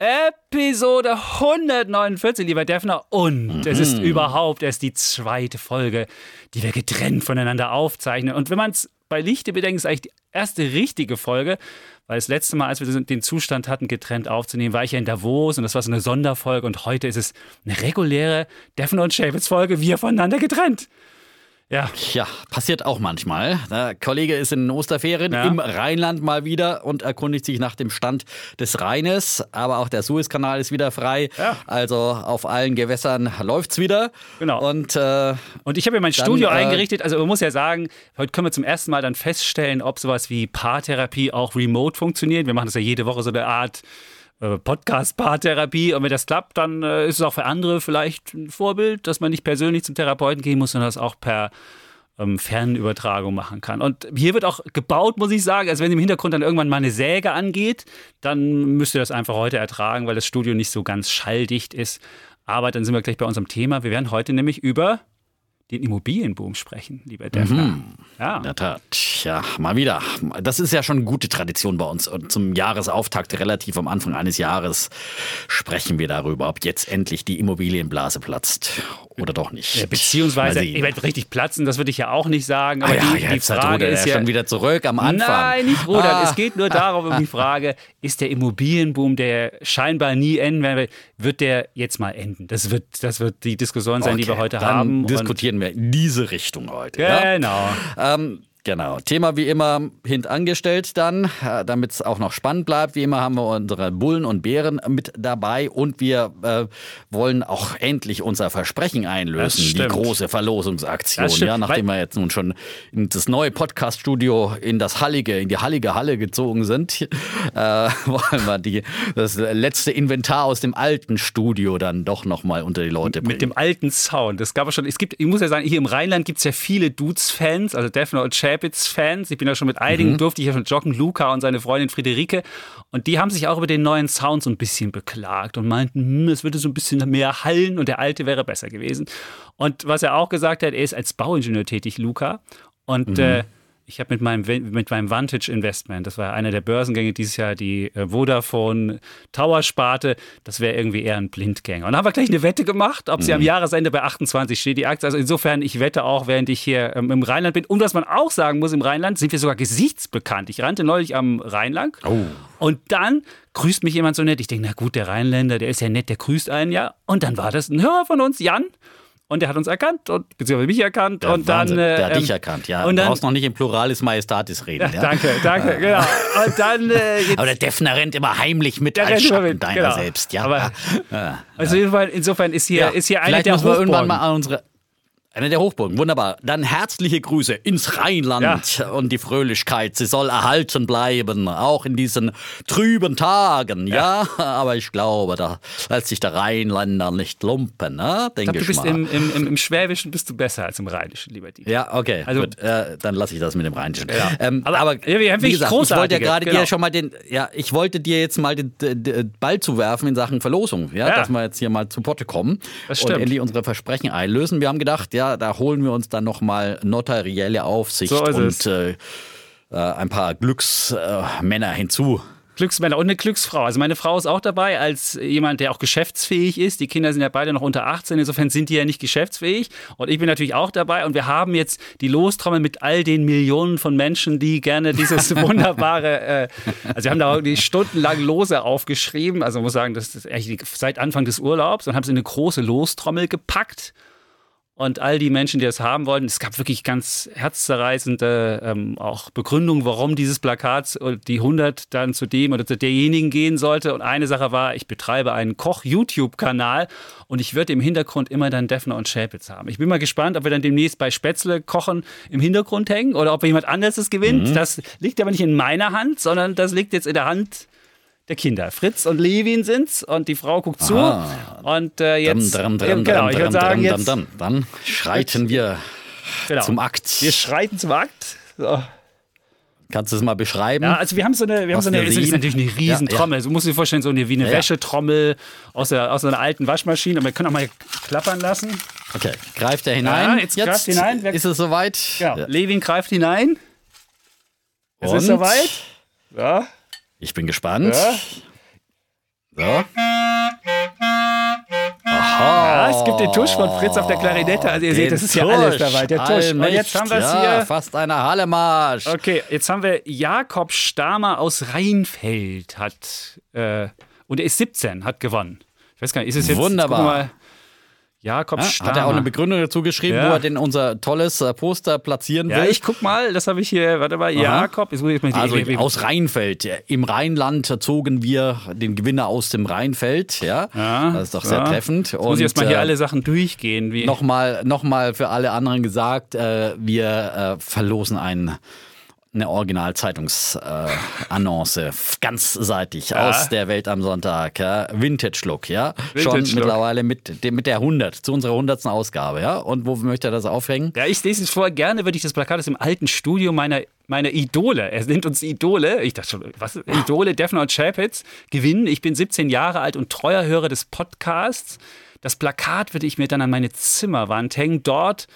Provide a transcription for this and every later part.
Episode 149, lieber Defner. Und Mhm. es ist überhaupt erst die zweite Folge, die wir getrennt voneinander aufzeichnen. Und wenn man es bei Lichte bedenkt, ist eigentlich die erste richtige Folge, weil das letzte Mal, als wir den Zustand hatten, getrennt aufzunehmen, war ich ja in Davos und das war so eine Sonderfolge. Und heute ist es eine reguläre Defner und Chapitz Folge, wir voneinander getrennt. Ja, Ja, passiert auch manchmal. Der Kollege ist in den Osterferien Ja. im Rheinland mal wieder und erkundigt sich nach dem Stand des Rheines. Aber auch der Suezkanal ist wieder frei. Ja. Also auf allen Gewässern läuft's wieder. Genau. Und äh, Und ich habe ja mein Dann, Studio äh, eingerichtet. Also man muss ja sagen, heute können wir zum ersten Mal dann feststellen, ob sowas wie Paartherapie auch remote funktioniert. Wir machen das ja jede Woche so eine Art Podcast-Paartherapie. Und wenn das klappt, dann äh, ist es auch für andere vielleicht ein Vorbild, dass man nicht persönlich zum Therapeuten gehen muss, sondern das auch per ähm, Fernübertragung machen kann. Und hier wird auch gebaut, muss ich sagen. Also wenn im Hintergrund dann irgendwann mal eine Säge angeht, dann müsst ihr das einfach heute ertragen, weil das Studio nicht so ganz schalldicht ist. Aber dann sind wir gleich bei unserem Thema. Wir werden heute nämlich über den Immobilienboom sprechen, lieber Defner. Ja. in der Tat, ja, mal wieder. Das ist ja schon eine gute Tradition bei uns. Und zum Jahresauftakt, relativ am Anfang eines Jahres, sprechen wir darüber, ob jetzt endlich die Immobilienblase platzt oder doch nicht. Ja, Beziehungsweise, ich werde richtig platzen, das würde ich ja auch nicht sagen. Aber Ah ja, die, die jetzt hat Frage ist ja ja. schon wieder zurück am Anfang. Nein, nicht rudern. Ah. Es geht nur darum, um die Frage, ist der Immobilienboom, der scheinbar nie enden wird, wird der jetzt mal enden? Das wird, das wird die Diskussion sein, die wir Okay, heute dann haben. Und- diskutieren wir in diese Richtung heute. Ja? Genau. Ähm, genau. Thema wie immer hintangestellt dann, äh, damit es auch noch spannend bleibt. Wie immer haben wir unsere Bullen und Bären mit dabei und wir äh, wollen auch endlich unser Versprechen Das einlösen, die große Verlosungsaktion. Das Ja, nachdem weil- wir jetzt nun schon in das neue Podcast-Studio in das Hallige, in die Hallige Halle gezogen sind, äh, wollen wir die, das letzte Inventar aus dem alten Studio dann doch nochmal unter die Leute bringen. Mit dem alten Sound. Es gab ja schon, es gibt, ich muss ja sagen, hier im Rheinland gibt es ja viele Dudes-Fans, also Defner und Chapitz-Fans. Ich bin ja schon mit einigen, durfte ich ja schon joggen, Luca und seine Freundin Friederike. Und die haben sich auch über den neuen Sound so ein bisschen beklagt und meinten, hm, es würde so ein bisschen mehr hallen und der alte wäre besser gewesen. Und was er auch gesagt hat, er ist als Bauingenieur tätig, Luca. Und äh, ich habe mit meinem, mit meinem Vantage Investment, das war einer der Börsengänge dieses Jahr, die äh, Vodafone Tower Sparte, das wäre irgendwie eher ein Blindgänger. Und dann haben wir gleich eine Wette gemacht, ob sie am Jahresende bei 28 steht, die Aktie. Also insofern, ich wette auch, während ich hier ähm, im Rheinland bin. Und was man auch sagen muss, im Rheinland sind wir sogar gesichtsbekannt. Ich rannte neulich am Rhein lang und dann grüßt mich jemand so nett. Ich denke, na gut, der Rheinländer, der ist ja nett, der grüßt einen ja. Und dann war das ein Hörer von uns, Jan. Und der hat uns erkannt und beziehungsweise mich erkannt. Ja, und dann, Wahnsinn. äh, der hat ähm, dich erkannt, ja. Und du dann, brauchst noch nicht im Pluralis Majestatis reden. Ja, Danke, danke, genau. Und dann äh, jetzt, Aber der Defner rennt immer heimlich mit Der als Schatten mit, deiner genau. selbst. Ja. Aber- ja. also insofern, insofern ist hier, ist hier eine Vielleicht der müssen wir irgendwann mal Hochburgen. an unsere eine der Hochburgen, wunderbar. Dann herzliche Grüße ins Rheinland und die Fröhlichkeit, sie soll erhalten bleiben, auch in diesen trüben Tagen, ja. Aber ich glaube, da lässt sich der Rheinländer nicht lumpen, ne? Ich denke glaube, du ich bist mal. im, im, im, Schwäbischen bist du besser als im Rheinischen, lieber Dieter. Ja, okay. Also- gut, äh, dann lasse ich das mit dem Rheinischen. Ja. Ähm, Aber- aber, Ja, wie gesagt, ich wollte ja gerade genau. dir schon mal den, ja, ich wollte dir jetzt mal den, den, Ball zuwerfen in Sachen Verlosung, ja, Ja. dass wir jetzt hier mal zu Potte kommen und endlich unsere Versprechen einlösen. Wir haben gedacht, ja, da holen wir uns dann noch mal notarielle Aufsicht So und äh, äh, ein paar Glücksmänner hinzu. Glücksmänner und eine Glücksfrau. Also meine Frau ist auch dabei als jemand, der auch geschäftsfähig ist. Die Kinder sind ja beide noch unter 18, insofern sind die ja nicht geschäftsfähig. Und ich bin natürlich auch dabei. Und wir haben jetzt die Lostrommel mit all den Millionen von Menschen, die gerne dieses wunderbare, äh, also wir haben da wirklich stundenlang Lose aufgeschrieben. Also man muss sagen, das ist eigentlich seit Anfang des Urlaubs und haben sie in eine große Lostrommel gepackt. Und all die Menschen, die das haben wollten, es gab wirklich ganz herzzerreißende ähm, auch Begründungen, warum dieses Plakat und die 100 dann zu dem oder zu derjenigen gehen sollte. Und eine Sache war, ich betreibe einen Koch-YouTube-Kanal und ich würde im Hintergrund immer dann Defner und Schäpitz haben. Ich bin mal gespannt, ob wir dann demnächst bei Spätzle kochen im Hintergrund hängen oder ob jemand anderes das gewinnt. Das liegt aber nicht in meiner Hand, sondern das liegt jetzt in der Hand der Kinder. Fritz und Levin sind's und die Frau guckt zu. Und äh, jetzt, genau, ich würde sagen, jetzt. Dann schreiten wir genau. zum Akt. Wir schreiten zum Akt. So. Kannst du es mal beschreiben? Ja, also wir haben so eine, wir haben so eine, wir es ist natürlich eine riesen Ja, ja. Trommel. Du musst dir vorstellen, so eine, wie eine Ja. Wäschetrommel aus, der, aus einer alten Waschmaschine. Und wir können auch mal klappern lassen. Okay, greift er hinein. Ja, jetzt greift hinein. Wer- Ist es soweit? Genau. Levin greift hinein. Es ist Und? soweit. Ja. Ich bin gespannt. Ja. So. Ja, es gibt den Tusch von Fritz auf der Klarinette. Also ihr seht, das ist ja alles dabei. Der Tusch. Und jetzt haben wir es ja, hier. fast eine Hallemarsch. Okay, jetzt haben wir Jakob Stamer aus Rheinfeld hat äh, und er ist 17, hat gewonnen. Ich weiß gar nicht, ist es jetzt Wunderbar. Mal, Ja, Stamer. hat er auch eine Begründung dazu geschrieben, Ja. wo er denn unser tolles äh, Poster platzieren Ja, will? ich guck mal, das habe ich hier, warte mal, Jakob, jetzt muss ich mal also wie- aus Rheinfeld. Im Rheinland zogen wir den Gewinner aus dem Rheinfeld. Ja, Ja, das ist doch sehr ja. treffend. Jetzt muss ich erstmal hier äh, alle Sachen durchgehen. Nochmal noch mal für alle anderen gesagt, äh, wir äh, verlosen einen, eine Originalzeitungsannonce, äh, ganzseitig aus der Welt am Sonntag. Ja? Vintage-Look, ja. Schon Vintage-Look. mittlerweile mit, dem- mit der 100, zu unserer 100. Ausgabe. ja. Und wo möchte er das aufhängen? Ja, ich lese es vor. Gerne würde ich das Plakat aus dem alten Studio meiner, meiner Idole, er nennt uns Idole, ich dachte schon, was, Idole, Defner und Chapitz, gewinnen. Ich bin 17 Jahre alt und treuer Hörer des Podcasts. Das Plakat würde ich mir dann an meine Zimmerwand hängen, dort,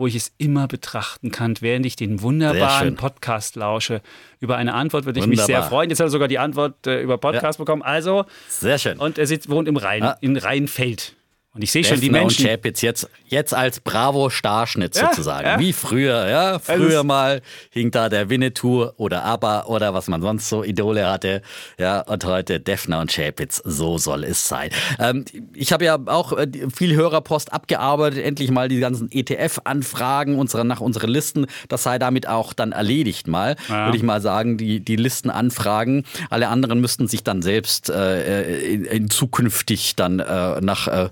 wo ich es immer betrachten kann, während ich den wunderbaren. Podcast lausche. Über eine Antwort würde ich mich sehr Wunderbar. freuen. Jetzt hat er sogar die Antwort äh, über Podcast bekommen. Also, Sehr schön. und er sitzt, wohnt im Rhein, Ah. in Rheinfeld. Und ich sehe schon die Defner und Menschen. Chapitz jetzt, jetzt als Bravo-Starschnitt Ja, sozusagen. ja. Wie früher, ja. Also Früher es- mal hing da der Winnetou oder ABBA oder was man sonst so Idole hatte. Ja, und heute Defner und Chapitz. So soll es sein. Ähm, ich habe ja auch äh, viel Hörerpost abgearbeitet. Endlich mal die ganzen ETF-Anfragen unsere, nach unseren Listen. Das sei damit auch dann erledigt mal. Würde ich mal sagen, die, die Listenanfragen. Alle anderen müssten sich dann selbst äh, in, in zukünftig dann äh, nach äh,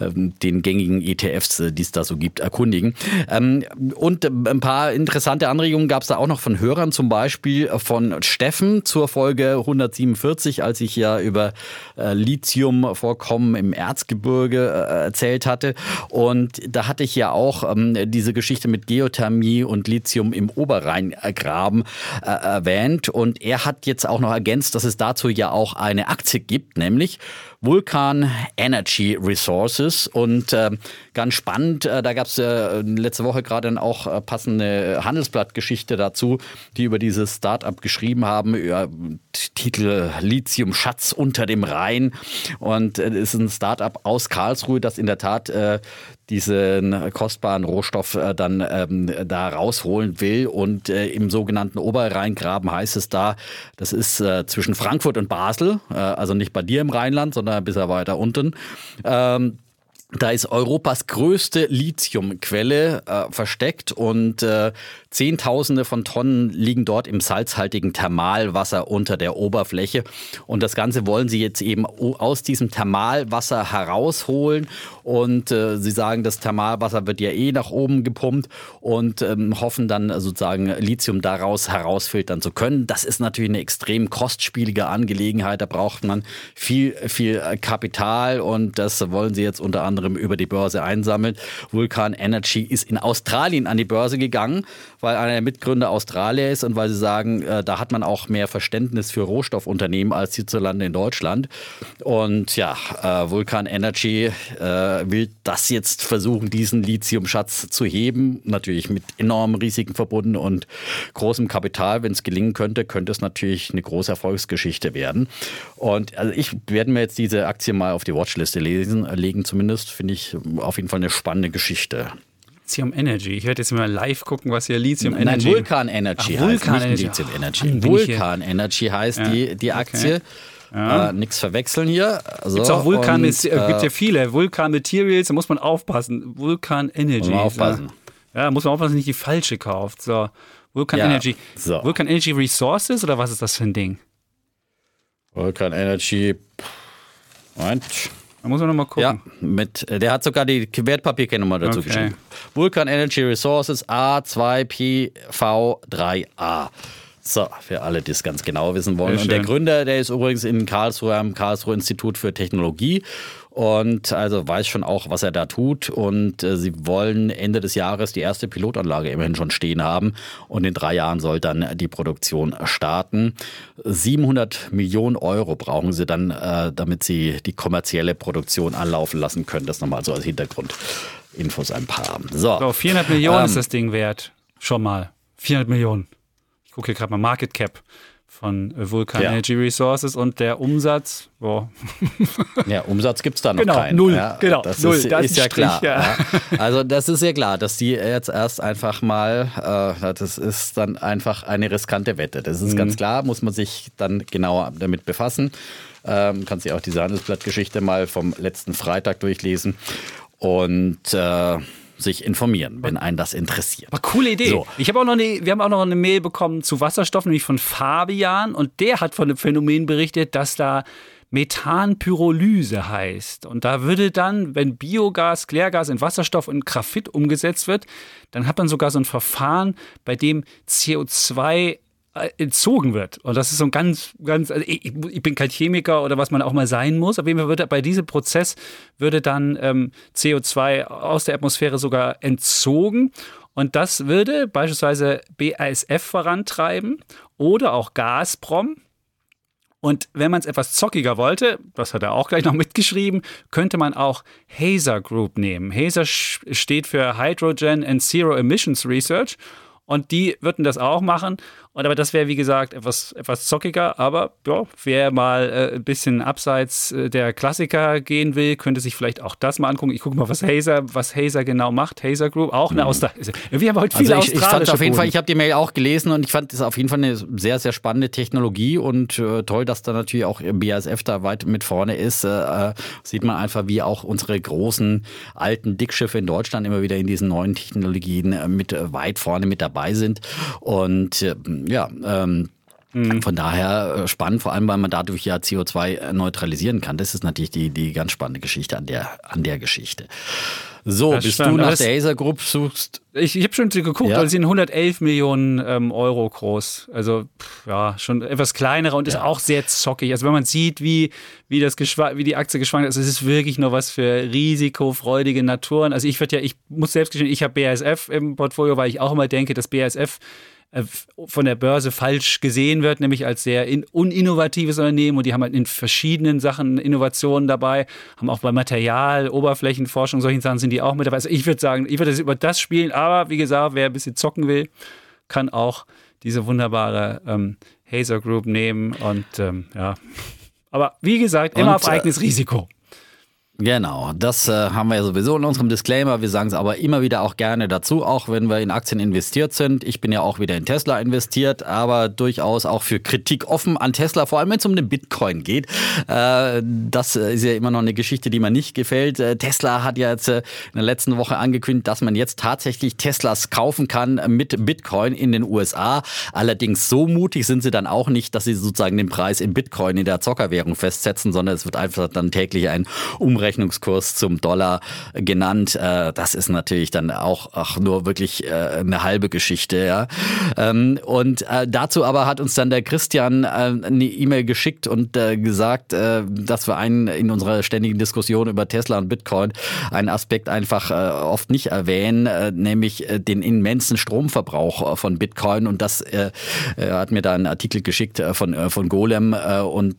den gängigen ETFs, äh, die es da so gibt, erkundigen. Ähm, und äh, ein paar interessante Anregungen gab es da auch noch von Hörern, zum Beispiel von Steffen zur Folge 147, als ich ja über äh, Lithiumvorkommen im Erzgebirge äh, erzählt hatte. Und da hatte ich ja auch ähm, diese Geschichte mit Geothermie und Lithium im Oberrheingraben äh, erwähnt. Und er hat jetzt auch noch ergänzt, dass es dazu ja auch eine Aktie gibt, nämlich Vulkan Energy Resources. Und äh, ganz spannend, äh, da gab es äh, letzte Woche gerade auch äh, passende Handelsblattgeschichte dazu, die über dieses Startup geschrieben haben, über Titel Lithium Schatz unter dem Rhein. Und äh, es ist ein Startup aus Karlsruhe, das in der Tat äh, diesen kostbaren Rohstoff äh, dann ähm, da rausholen will. Und äh, im sogenannten Oberrheingraben heißt es da, das ist äh, zwischen Frankfurt und Basel, äh, also nicht bei dir im Rheinland, sondern ein bisschen weiter unten. Ähm, da ist Europas größte Lithiumquelle äh, versteckt und äh, Zehntausende von Tonnen liegen dort im salzhaltigen Thermalwasser unter der Oberfläche. Und das Ganze wollen sie jetzt eben aus diesem Thermalwasser herausholen. Und äh, sie sagen, das Thermalwasser wird ja eh nach oben gepumpt und ähm, hoffen dann sozusagen Lithium daraus herausfiltern zu können. Das ist natürlich eine extrem kostspielige Angelegenheit. Da braucht man viel, viel äh, Kapital und das wollen sie jetzt unter anderem über die Börse einsammeln. Vulkan Energy ist in Australien an die Börse gegangen, weil einer der Mitgründer Australier ist und weil sie sagen, äh, da hat man auch mehr Verständnis für Rohstoffunternehmen als hierzulande in Deutschland. Und ja, äh, Vulkan Energy äh, will das jetzt versuchen, diesen Lithiumschatz zu heben. Natürlich mit enormen Risiken verbunden und großem Kapital. Wenn es gelingen könnte, könnte es natürlich eine große Erfolgsgeschichte werden. Und also ich werde mir jetzt diese Aktie mal auf die Watchliste lesen, äh, legen zumindest. Finde ich auf jeden Fall eine spannende Geschichte. Lithium Energy. Ich werde jetzt mal live gucken, was hier Lithium Nein, Energy. Vulkan Energy Ach, heißt, Vulkan nicht Energy. Lithium Energy. Mann, Vulkan Energy heißt Ja, die, die okay. Aktie. Äh, nichts verwechseln hier. So, Gibt's auch Vulkan, und, es gibt äh, ja viele. Vulkan Materials, da muss man aufpassen. Vulkan Energy. Muss man aufpassen. Ja, muss man aufpassen, dass man nicht die falsche kauft. So, Vulkan Ja, Energy. so. Vulkan Energy Resources oder was ist das für ein Ding? Vulkan Energy. Moment. Da muss man nochmal gucken. Ja, mit, äh, der hat sogar die Wertpapierkennnummer dazu Okay. geschrieben. Vulkan Energy Resources A2PV3A. So, für alle, die es ganz genau wissen wollen. Und der Gründer, der ist übrigens in Karlsruhe am Karlsruhe Institut für Technologie und also weiß schon auch, was er da tut. Und äh, sie wollen Ende des Jahres die erste Pilotanlage immerhin schon stehen haben. Und in drei Jahren soll dann die Produktion starten. 700 Millionen Euro brauchen sie dann, äh, damit sie die kommerzielle Produktion anlaufen lassen können. Das nochmal so als Hintergrundinfos ein paar. So, so 400 Millionen ähm, ist das Ding wert. Schon mal. 400 Millionen gucke hier gerade mal Market Cap von äh, Vulcan ja. Energy Resources und der Umsatz, boah. Ja, Umsatz gibt es da noch genau, keinen. Null, ja, genau, das null, ist, das ist ja Strich, klar. Ja. Also das ist ja klar, dass die jetzt erst einfach mal, äh, das ist dann einfach eine riskante Wette. Das ist mhm. ganz klar, muss man sich dann genauer damit befassen. Ähm, kann sich auch diese Handelsblattgeschichte mal vom letzten Freitag durchlesen. Und äh, sich informieren, wenn einen das interessiert. Aber coole Idee. So. Ich habe auch noch eine, wir haben auch noch eine Mail bekommen zu Wasserstoff, nämlich von Fabian und der hat von dem Phänomen berichtet, dass da Methanpyrolyse heißt. Und da würde dann, wenn Biogas, Klärgas in Wasserstoff und Graphit umgesetzt wird, dann hat man sogar so ein Verfahren, bei dem CO2 äh, entzogen wird. Und das ist so ein ganz, ganz, also ich, ich, bin kein Chemiker oder was man auch mal sein muss. Auf jeden Fall würde bei diesem Prozess würde dann ähm, CO2 aus der Atmosphäre sogar entzogen. Und das würde beispielsweise BASF vorantreiben oder auch Gazprom. Und wenn man es etwas zockiger wollte, das hat er auch gleich noch mitgeschrieben, könnte man auch Hazer Group nehmen. Hazer steht für Hydrogen and Zero Emissions Research. Und die würden das auch machen. Und aber das wäre, wie gesagt, etwas, etwas zockiger. Aber ja, wer mal äh, ein bisschen abseits äh, der Klassiker gehen will, könnte sich vielleicht auch das mal angucken. Ich gucke mal, was Hazer, was Hazer genau macht. Hazer Group, auch eine mhm. Auster. Wir haben heute viele also ich, ich fand auf jeden Fall, ich habe die Mail auch gelesen und ich fand es auf jeden Fall eine sehr, sehr spannende Technologie und äh, toll, dass da natürlich auch BASF da weit mit vorne ist. Äh, äh, sieht man einfach, wie auch unsere großen alten Dickschiffe in Deutschland immer wieder in diesen neuen Technologien äh, mit weit vorne mit dabei sind. Und ja, ähm, mhm. von daher äh, spannend, vor allem, weil man dadurch ja CO2 äh, neutralisieren kann. Das ist natürlich die, die ganz spannende Geschichte an der, an der Geschichte. So, das bis stimmt. du nach der Acer Group suchst. Ich, ich habe schon geguckt, ja. also sind 111 Millionen ähm, Euro groß. Also pff, ja, schon etwas kleinerer und ja. ist auch sehr zockig. Also wenn man sieht, wie, wie, das wie die Aktie geschwankt ist, es ist wirklich nur was für risikofreudige Naturen. Also ich würde ja, ich muss selbst gestehen, ich habe BASF im Portfolio, weil ich auch immer denke, dass BASF von der Börse falsch gesehen wird, nämlich als sehr in, uninnovatives Unternehmen und die haben halt in verschiedenen Sachen Innovationen dabei, haben auch bei Material, Oberflächenforschung, solchen Sachen sind die auch mit dabei. Also ich würde sagen, ich würde über das spielen, aber wie gesagt, wer ein bisschen zocken will, kann auch diese wunderbare ähm, Hazer Group nehmen und ähm, ja. Aber wie gesagt, immer und, auf eigenes Risiko. Genau, das äh, haben wir ja sowieso in unserem Disclaimer. Wir sagen es aber immer wieder auch gerne dazu, auch wenn wir in Aktien investiert sind. Ich bin ja auch wieder in Tesla investiert, aber durchaus auch für Kritik offen an Tesla, vor allem wenn es um den Bitcoin geht. Äh, das ist ja immer noch eine Geschichte, die mir nicht gefällt. Äh, Tesla hat ja jetzt äh, in der letzten Woche angekündigt, dass man jetzt tatsächlich Teslas kaufen kann mit Bitcoin in den USA. Allerdings so mutig sind sie dann auch nicht, dass sie sozusagen den Preis in Bitcoin in der Zockerwährung festsetzen, sondern es wird einfach dann täglich ein Umrechnung Umrechnungskurs zum Dollar genannt. Äh, das ist natürlich dann auch, auch nur wirklich äh, eine halbe Geschichte. Ähm, und äh, dazu aber hat uns dann der Christian eine E-Mail geschickt und gesagt, dass wir einen in unserer ständigen Diskussion über Tesla und Bitcoin einen Aspekt einfach oft nicht erwähnen, nämlich den immensen Stromverbrauch von Bitcoin. Und das hat mir da einen Artikel geschickt von, von Golem und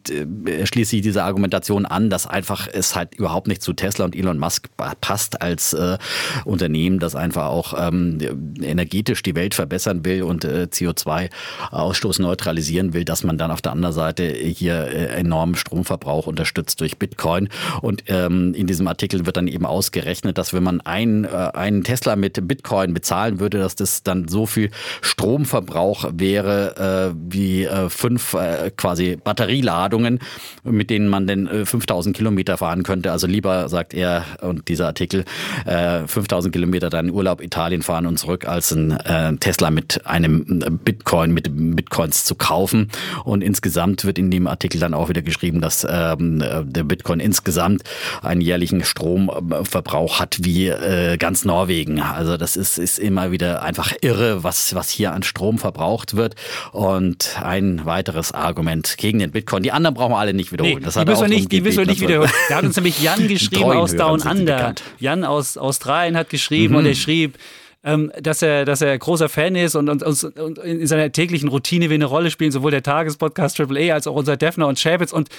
schließt sich diese Argumentation an, dass einfach es halt überhaupt überhaupt nicht zu Tesla und Elon Musk passt als äh, Unternehmen, das einfach auch ähm, energetisch die Welt verbessern will und äh, CO2-Ausstoß neutralisieren will, dass man dann auf der anderen Seite hier äh, enormen Stromverbrauch unterstützt durch Bitcoin. Und ähm, in diesem Artikel wird dann eben ausgerechnet, dass wenn man einen, äh, einen Tesla mit Bitcoin bezahlen würde, dass das dann so viel Stromverbrauch wäre äh, wie äh, fünf äh, quasi Batterieladungen, mit denen man dann äh, 5000 Kilometer fahren könnte. Also also lieber, sagt er und dieser Artikel, äh, 5000 Kilometer deinen Urlaub Italien fahren und zurück, als ein äh, Tesla mit einem Bitcoin, mit Bitcoins zu kaufen. Und insgesamt wird in dem Artikel dann auch wieder geschrieben, dass ähm, der Bitcoin insgesamt einen jährlichen Stromverbrauch hat wie äh, ganz Norwegen. Also das ist, ist immer wieder einfach irre, was, was hier an Strom verbraucht wird. Und ein weiteres Argument gegen den Bitcoin. Die anderen brauchen wir alle nicht wiederholen. Nee, das die müssen wir nicht, die müssen wir nicht wiederholen. Da hat uns nämlich Jan geschrieben aus Down Under. Jan aus Australien hat geschrieben mhm. und er schrieb, ähm, dass er, dass er großer Fan ist und, und, und, in seiner täglichen Routine wie eine Rolle spielen, sowohl der Tagespodcast Triple A als auch unser Defner und Schäbitz. Und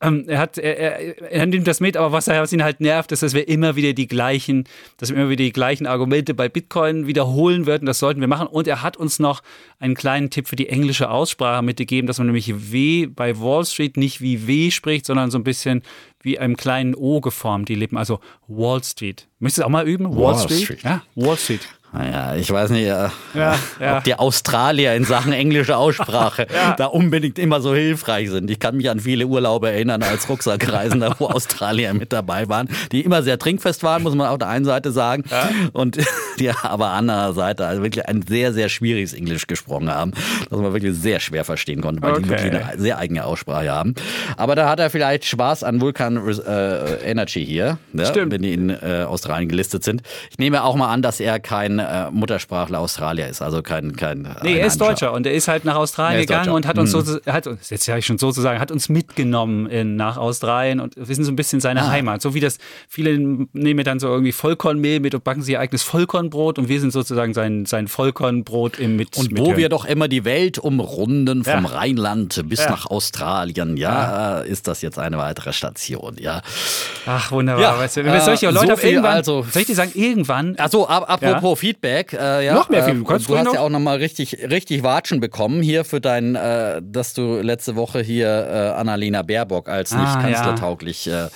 ähm, er hat, er, er, er, nimmt das mit, aber was, er, was ihn halt nervt, ist, dass wir immer wieder die gleichen, dass wir immer wieder die gleichen Argumente bei Bitcoin wiederholen würden. Das sollten wir machen. Und er hat uns noch einen kleinen Tipp für die englische Aussprache mitgegeben, dass man nämlich W bei Wall Street nicht wie W spricht, sondern so ein bisschen wie einem kleinen O geformt, die Lippen. Also Wall Street. Müsstest du auch mal üben? Wall, Wall Street? Street? Ja, Wall Street. Naja, ich weiß nicht, äh, ja, ja. ob die Australier in Sachen englische Aussprache ja. da unbedingt immer so hilfreich sind. Ich kann mich an viele Urlaube erinnern als Rucksackreisender, wo Australier mit dabei waren, die immer sehr trinkfest waren, muss man auf der einen Seite sagen. Und die aber an der Seite also wirklich ein sehr, sehr schwieriges Englisch gesprochen haben, das man wirklich sehr schwer verstehen konnte, weil okay. die wirklich eine sehr eigene Aussprache haben. Aber da hat er vielleicht Spaß an Vulkan äh, Energy hier, wenn die in äh, Australien gelistet sind. Ich nehme auch mal an, dass er kein äh, Muttersprachler Australier ist, also kein kein. Nee, er ist Deutscher und er ist halt nach Australien gegangen Deutscher. und hat uns mhm. so, hat uns jetzt ja ich schon sozusagen hat uns mitgenommen in, nach Australien und wir sind so ein bisschen seine ah. Heimat, so wie das viele nehmen dann so irgendwie Vollkornmehl mit und backen sich ihr eigenes Vollkornbrot und wir sind sozusagen sein sein Vollkornbrot im mit und wo wir doch immer die Welt umrunden vom ja. Rheinland bis ja. nach Australien, ja, ja, ist das jetzt eine weitere Station, ja. Ach wunderbar, ja. weißt du, äh, solche Leute so irgendwann, also, soll ich dir sagen irgendwann? Also apropos Feedback. Äh, ja, noch mehr Feedback. Äh, du hast ja auch nochmal richtig, richtig Watschen bekommen hier für dein, äh, dass du letzte Woche hier äh, Annalena Baerbock als nicht ah, kanzlertauglich ja. Äh,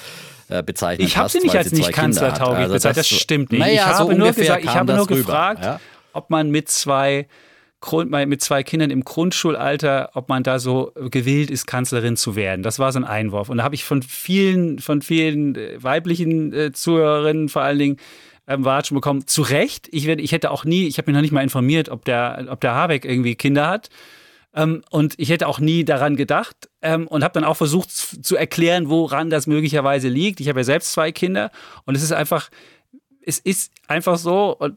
äh, bezeichnet ich hast. Ich habe sie nicht als nicht kanzlertauglich also bezeichnet, das, das stimmt nicht. Naja, ich habe so nur gesagt, ich habe nur gefragt, ja? ob man mit zwei mit zwei Kindern im Grundschulalter, ob man da so gewillt ist, Kanzlerin zu werden. Das war so ein Einwurf. Und da habe ich von vielen, von vielen weiblichen äh, Zuhörerinnen vor allen Dingen ähm, Watschen bekommen. Zu Recht. Ich, werd, ich hätte auch nie, ich habe mich noch nicht mal informiert, ob der, ob der Habeck irgendwie Kinder hat. Ähm, und ich hätte auch nie daran gedacht ähm, und habe dann auch versucht zu erklären, woran das möglicherweise liegt. Ich habe ja selbst zwei Kinder und es ist einfach, es ist einfach so, und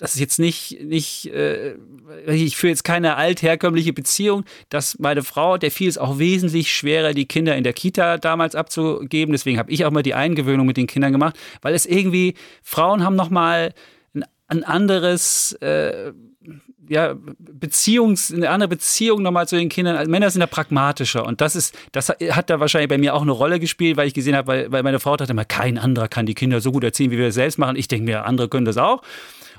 das ist jetzt nicht, nicht äh, ich führe jetzt keine altherkömmliche Beziehung, dass meine Frau, der fiel es auch wesentlich schwerer, die Kinder in der Kita damals abzugeben. Deswegen habe ich auch mal die Eingewöhnung mit den Kindern gemacht, weil es irgendwie, Frauen haben nochmal ein, ein anderes, äh, ja, Beziehungs, eine andere Beziehung nochmal zu den Kindern. Also Männer sind da pragmatischer und das ist, das hat da wahrscheinlich bei mir auch eine Rolle gespielt, weil ich gesehen habe, weil, weil meine Frau dachte immer, kein anderer kann die Kinder so gut erziehen, wie wir es selbst machen. Ich denke mir, andere können das auch.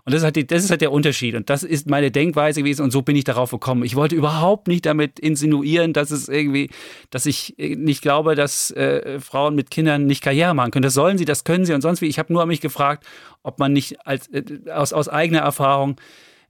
Und das ist, halt das ist halt der Unterschied. Und das ist meine Denkweise gewesen. Und so bin ich darauf gekommen. Ich wollte überhaupt nicht damit insinuieren, dass es irgendwie, dass ich äh, nicht glaube, dass äh, Frauen mit Kindern nicht Karriere machen können. Das sollen sie, das können sie und sonst wie. Ich habe nur mich gefragt, ob man nicht als, äh, aus, aus eigener Erfahrung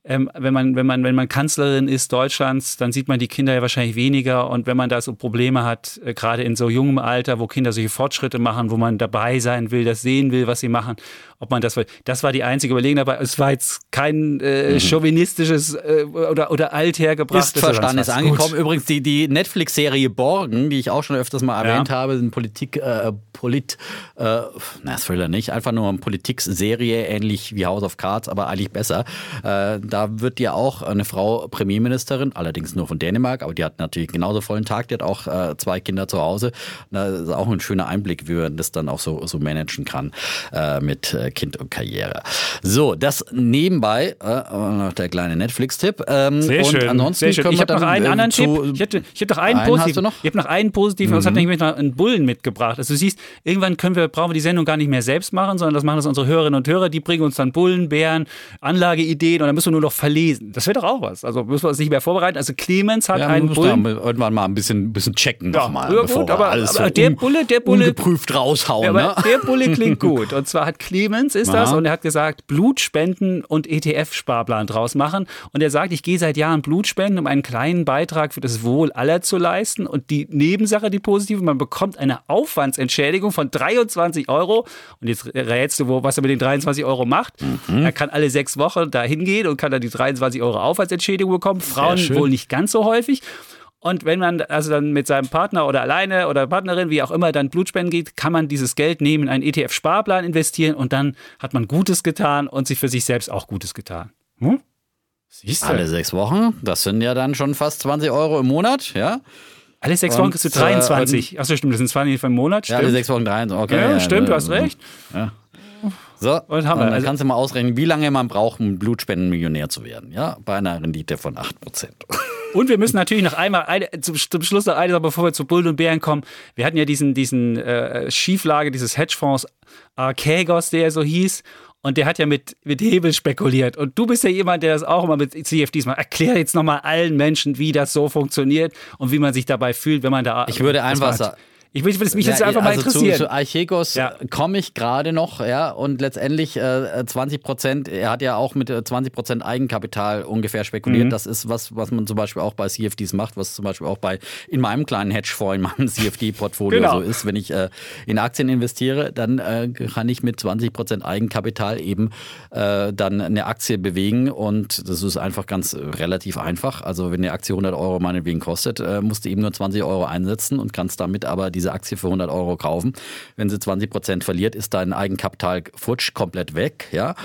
ähm, wenn man, wenn man, wenn man Kanzlerin ist Deutschlands, dann sieht man die Kinder ja wahrscheinlich weniger. Und wenn man da so Probleme hat, äh, gerade in so jungem Alter, wo Kinder solche Fortschritte machen, wo man dabei sein will, das sehen will, was sie machen, ob man das will. Das war die einzige Überlegung dabei. Es war jetzt kein äh, mhm. chauvinistisches äh, oder, oder althergebrachtes. Ist verstanden, ist angekommen. Gut. Übrigens die, die Netflix-Serie Borgen, die ich auch schon öfters mal erwähnt ja. habe, sind Politik, äh, Polit, äh, na Thriller nicht, einfach nur eine Politik-Serie, ähnlich wie House of Cards, aber eigentlich besser. Äh, da wird ja auch eine Frau Premierministerin, allerdings nur von Dänemark, aber die hat natürlich genauso vollen Tag, die hat auch äh, zwei Kinder zu Hause. Das ist auch ein schöner Einblick, wie man das dann auch so, so managen kann äh, mit äh, Kind und Karriere. So, das nebenbei, äh, noch der kleine Netflix-Tipp. Ähm, Sehr schön. Ansonsten Sehr schön. Ich habe noch einen äh, anderen Tipp. Ich ich hätte noch einen, einen positiven. Ich habe noch einen positiven, mhm. das hat nämlich noch einen Bullen mitgebracht. Also du siehst, irgendwann können wir, brauchen wir die Sendung gar nicht mehr selbst machen, sondern das machen das unsere Hörerinnen und Hörer, die bringen uns dann Bullen, Bären, Anlageideen und dann müssen wir nur noch verlesen. Das wäre doch auch was. Also müssen wir uns nicht mehr vorbereiten. Also Clemens hat Ja, einen Bullen. da irgendwann mal ein bisschen, bisschen checken Ja, nochmal, ja, gut, aber- alles aber so der Bulle- der Bulle- ungeprüft raushauen. Ja, ne? der Bulle klingt gut. Und zwar hat Clemens ist das Aha. und er hat gesagt, Blutspenden und ETF-Sparplan draus machen. Und er sagt, ich gehe seit Jahren Blutspenden, um einen kleinen Beitrag für das Wohl aller zu leisten. Und die Nebensache, die positive, man bekommt eine Aufwandsentschädigung von 23 Euro. Und jetzt rätst du, wo, was er mit den 23 Euro macht. Mhm. Er kann alle sechs Wochen da hingehen und kann dann die 23 Euro Aufwandsentschädigung bekommen. Frauen wohl nicht ganz so häufig. Und wenn man also dann mit seinem Partner oder alleine oder Partnerin, wie auch immer, dann Blutspenden geht, kann man dieses Geld nehmen, in einen ETF-Sparplan investieren und dann hat man Gutes getan und sich für sich selbst auch Gutes getan. Hm? Siehst du? Alle sechs Wochen, das sind ja dann schon fast 20 Euro im Monat, ja? Alle sechs Wochen kriegst du äh, 23. Achso, stimmt, das sind 20 für einen Monat. Ja, Stimmt. alle sechs Wochen drei. Okay, ja, stimmt, du hast äh, recht. So, Und haben wir. dann Also- kannst du mal ausrechnen, wie lange man braucht, um Blutspendenmillionär zu werden. Ja, bei einer Rendite von 8%. Und wir müssen natürlich noch einmal eine, zum, zum Schluss noch eine bevor wir zu Bullen und Bären kommen. Wir hatten ja diesen, diesen äh, Schieflage dieses Hedgefonds Archegos, der so hieß. Und der hat ja mit, mit Hebel spekuliert. Und du bist ja jemand, der das auch immer mit CFDs macht. Erklär jetzt nochmal allen Menschen, wie das so funktioniert und wie man sich dabei fühlt, wenn man da. Ich würde einfach sagen- Ich würde mich jetzt Ja, einfach mal also interessieren. Zu, zu Archegos Ja. komme ich gerade noch, ja, und letztendlich äh, 20 Prozent, er hat ja auch mit äh, 20 Prozent Eigenkapital ungefähr spekuliert. Mhm. Das ist was, was man zum Beispiel auch bei CFDs macht, was zum Beispiel auch bei in meinem kleinen Hedgefonds, in meinem CFD-Portfolio Genau. so ist. Wenn ich äh, in Aktien investiere, dann äh, kann ich mit 20 Prozent Eigenkapital eben äh, dann eine Aktie bewegen und das ist einfach ganz äh, relativ einfach. Also wenn eine Aktie 100 Euro meinetwegen kostet, äh, musst du eben nur 20 Euro einsetzen und kannst damit aber diese Aktie für 100 Euro kaufen. Wenn sie 20 Prozent verliert, ist dein Eigenkapital futsch komplett weg, ja.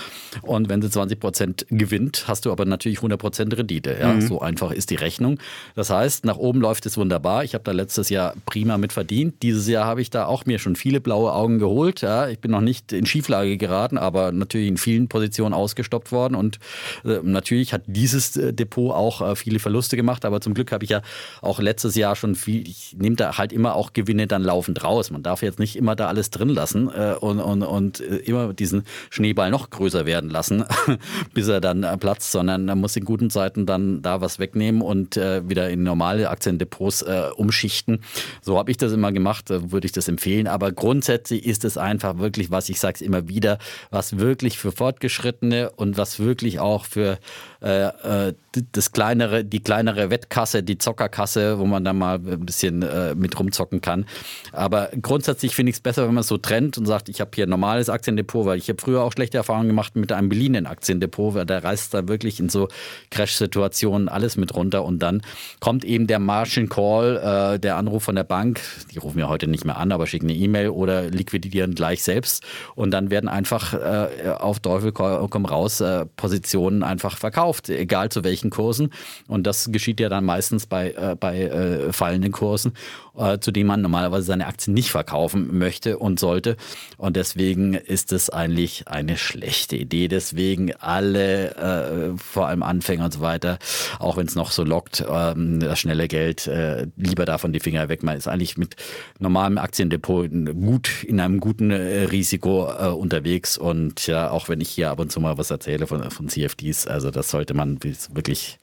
Und wenn sie 20 Prozent gewinnt, hast du aber natürlich 100 Prozent Rendite, ja. So einfach ist die Rechnung. Das heißt, nach oben läuft es wunderbar. Ich habe da letztes Jahr prima mit verdient. Dieses Jahr habe ich da auch mir schon viele blaue Augen geholt, ja. Ich bin noch nicht in Schieflage geraten, aber natürlich in vielen Positionen ausgestoppt worden und äh, natürlich hat dieses äh, Depot auch äh, viele Verluste gemacht, aber zum Glück habe ich ja auch letztes Jahr schon viel, ich nehme da halt immer auch Gewinne dann laufend raus. Man darf jetzt nicht immer da alles drin lassen äh, und, und, und äh, immer diesen Schneeball noch größer werden lassen, bis er dann äh, platzt, sondern man muss in guten Zeiten dann da was wegnehmen und wieder in normale Aktiendepots umschichten. So habe ich das immer gemacht, würde ich das empfehlen. Aber grundsätzlich ist es einfach wirklich, was ich sage es immer wieder, was wirklich für Fortgeschrittene und was wirklich auch für äh, äh, das kleinere, die kleinere Wettkasse, die Zockerkasse, wo man dann mal ein bisschen äh, mit rumzocken kann. Aber grundsätzlich finde ich es besser, wenn man es so trennt und sagt, ich habe hier ein normales Aktiendepot, weil ich habe früher auch schlechte Erfahrungen gemacht mit einem beliehenen Aktiendepot, weil da reißt da wirklich in so Crash-Situationen alles mit runter und dann kommt eben der Margin Call, äh, der Anruf von der Bank, die rufen ja heute nicht mehr an, aber schicken eine E-Mail oder liquidieren gleich selbst. Und dann werden einfach äh, auf Teufel komm raus äh, Positionen einfach verkauft, egal zu welchen Kursen. Und das geschieht ja dann meistens bei, äh, bei äh, fallenden Kursen, äh, zu denen man normalerweise seine Aktien nicht verkaufen möchte und sollte. Und deswegen ist es eigentlich eine schlechte Idee, deswegen alle, äh, vor allem Anfänger und so weiter, auch wenn es noch so lockt, ähm, das schnelle Geld, äh, lieber davon die Finger weg. Man ist eigentlich mit normalem Aktiendepot gut in einem guten äh, Risiko unterwegs. Und ja, auch wenn ich hier ab und zu mal was erzähle von, von CFDs, also das sollte man wirklich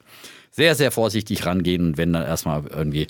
sehr, sehr vorsichtig rangehen wenn dann erstmal irgendwie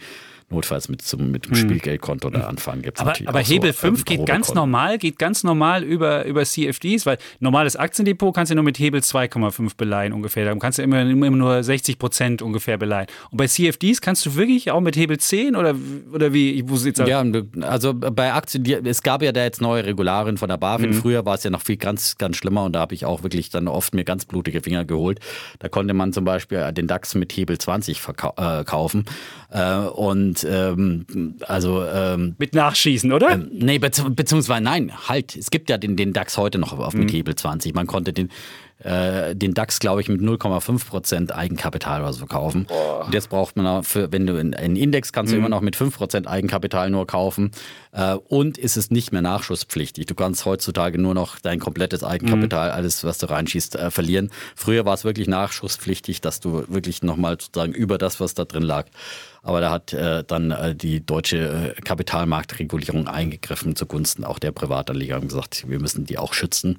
notfalls mit, zum, mit dem Spielgeldkonto da anfangen gibt. Aber, aber Hebel 5 geht ganz normal, geht ganz normal über, über CFDs, weil normales Aktiendepot kannst du nur mit Hebel 2,5 beleihen ungefähr. Da kannst du immer, immer nur 60 Prozent ungefähr beleihen. Und bei CFDs kannst du wirklich auch mit Hebel 10 oder, oder wie? Ich muss jetzt Ja, also bei Aktien, es gab ja da jetzt neue Regularien von der BaFin. Mhm. Früher war es ja noch viel ganz, ganz schlimmer und da habe ich auch wirklich dann oft mir ganz blutige Finger geholt. Da konnte man zum Beispiel den DAX mit Hebel 20 verkaufen. Äh, kaufen. Äh, und ähm, also ähm, mit Nachschießen, oder? Nee, bezieh beziehungsweise nein, halt, es gibt ja den, den DAX heute noch auf, Mhm. mit Hebel 20. Man konnte den, äh, den DAX, glaube ich, mit 0,5 Prozent Eigenkapital oder so kaufen. Und jetzt braucht man auch für, wenn du einen Index kannst du Mhm. immer noch mit 5 Prozent Eigenkapital nur kaufen. Äh, und ist es nicht mehr nachschusspflichtig. Du kannst heutzutage nur noch dein komplettes Eigenkapital, Mhm. alles, was du reinschießt, äh, verlieren. Früher war es wirklich nachschusspflichtig, dass du wirklich nochmal sozusagen über das, was da drin lag. Aber da hat äh, dann äh, die deutsche äh, Kapitalmarktregulierung eingegriffen zugunsten auch der Privatanleger und gesagt, wir müssen die auch schützen.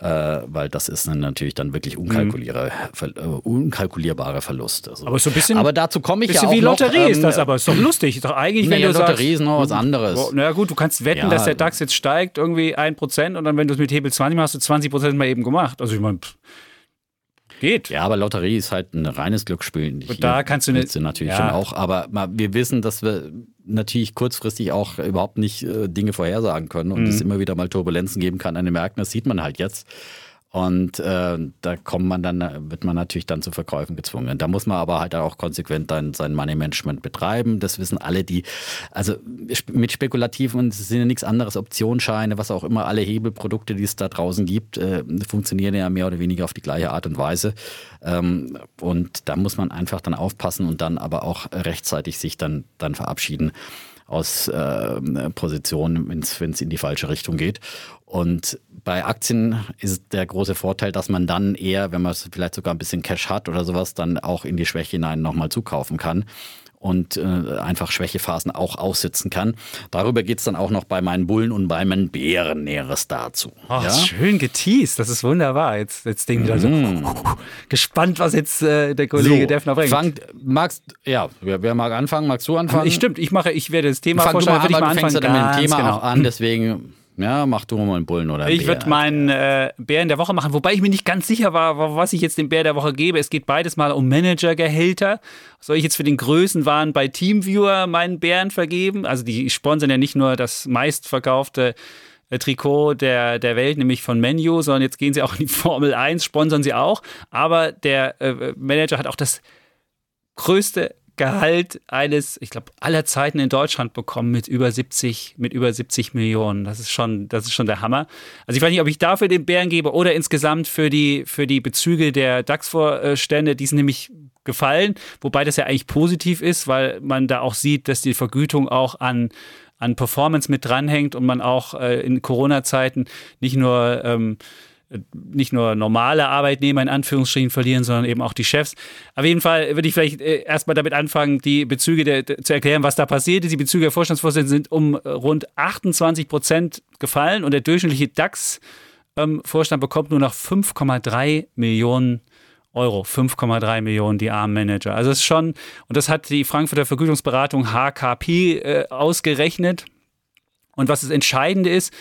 Äh, weil das ist dann natürlich dann wirklich unkalkulierbare, mhm. äh, unkalkulierbare Verluste. So. Aber so ein bisschen, aber dazu komme ich ja auch wie Lotterie noch, ähm, ist das aber, ist doch lustig. Ist doch eigentlich, wenn nee, du Lotterie sagst, ist noch was anderes. Oh, na gut, du kannst wetten, Ja. dass der DAX jetzt steigt, irgendwie 1% und dann, wenn du es mit Hebel 20 machst, hast du 20% mal eben gemacht. Also ich meine, geht. Ja, aber Lotterie ist halt ein reines Glücksspiel. Und da kannst du nicht- willst natürlich ja. schon auch, aber mal, wir wissen, dass wir natürlich kurzfristig auch überhaupt nicht äh, Dinge vorhersagen können und Mhm. es immer wieder mal Turbulenzen geben kann an den Märkten. Das sieht man halt jetzt. Und äh, da kommt man dann, wird man natürlich dann zu Verkäufen gezwungen. Da muss man aber halt auch konsequent dann sein Money Management betreiben. Das wissen alle, die, also mit spekulativen, das sind ja nichts anderes, Optionsscheine, was auch immer, alle Hebelprodukte, die es da draußen gibt, äh, funktionieren ja mehr oder weniger auf die gleiche Art und Weise. Ähm, und da muss man einfach dann aufpassen und dann aber auch rechtzeitig sich dann, dann verabschieden aus äh, Positionen, wenn es in die falsche Richtung geht. Und bei Aktien ist der große Vorteil, dass man dann eher, wenn man vielleicht sogar ein bisschen Cash hat oder sowas, dann auch in die Schwäche hinein nochmal zukaufen kann und äh, einfach Schwächephasen auch aussitzen kann. Darüber geht es dann auch noch bei meinen Bullen und bei meinen Bären Näheres dazu. Oh, ja? schön geteased, das ist wunderbar. Jetzt, jetzt denke ich wieder so, gespannt, was jetzt äh, der Kollege Defner bringt. Fangt, magst, ja, wer, wer mag anfangen? Magst du anfangen? ich, stimmt, ich mache, ich werde das Thema Fang du vorstellen, mal an, ich mal du fängst anfangen. dann mit dem Thema genau. auch an, deswegen, ja, mach du mal einen Bullen oder einen Ich würde Bär. meinen äh, Bären der Woche machen, wobei ich mir nicht ganz sicher war, wa- was ich jetzt dem Bär der Woche gebe. Es geht beides mal um Managergehälter. Soll ich jetzt für den Größenwahn bei Teamviewer meinen Bären vergeben? Also die sponsern ja nicht nur das meistverkaufte äh, Trikot der, der Welt, nämlich von Menu, sondern jetzt gehen sie auch in die Formel 1, sponsern sie auch. Aber der äh, Manager hat auch das größte Gehalt eines, ich glaube, aller Zeiten in Deutschland bekommen mit über 70, mit über 70 Millionen. Das ist schon, das ist schon der Hammer. Also ich weiß nicht, ob ich dafür den Bären gebe oder insgesamt für die, für die Bezüge der DAX-Vorstände. Die sind nämlich gefallen, wobei das ja eigentlich positiv ist, weil man da auch sieht, dass die Vergütung auch an an Performance mit dranhängt und man auch äh, in Corona-Zeiten nicht nur ähm, nicht nur normale Arbeitnehmer in Anführungsstrichen verlieren, sondern eben auch die Chefs. Auf jeden Fall würde ich vielleicht äh, erstmal damit anfangen, die Bezüge der, zu erklären, was da passiert ist. Die Bezüge der Vorstandsvorsitzenden sind um äh, rund 28 Prozent gefallen und der durchschnittliche DAX-Vorstand bekommt nur noch 5,3 Millionen Euro, 5,3 Millionen die armen Manager. Also es ist schon, und das hat die Frankfurter Vergütungsberatung HKP äh, ausgerechnet. Und was das Entscheidende ist,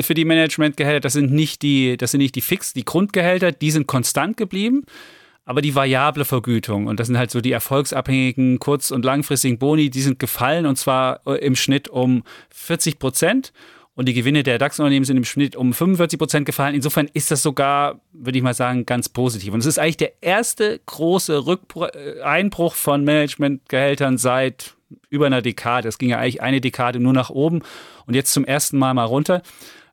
für die Managementgehälter, das sind nicht die, das sind nicht die fix, die Grundgehälter, die sind konstant geblieben, aber die variable Vergütung und das sind halt so die erfolgsabhängigen kurz- und langfristigen Boni, die sind gefallen und zwar äh, im Schnitt um 40 Prozent und die Gewinne der DAX-Unternehmen sind im Schnitt um 45 Prozent gefallen. Insofern ist das sogar, würde ich mal sagen, ganz positiv. Und es ist eigentlich der erste große Rückbruch, äh, Einbruch von Managementgehältern seit über einer Dekade. Es ging ja eigentlich eine Dekade nur nach oben und jetzt zum ersten Mal mal runter.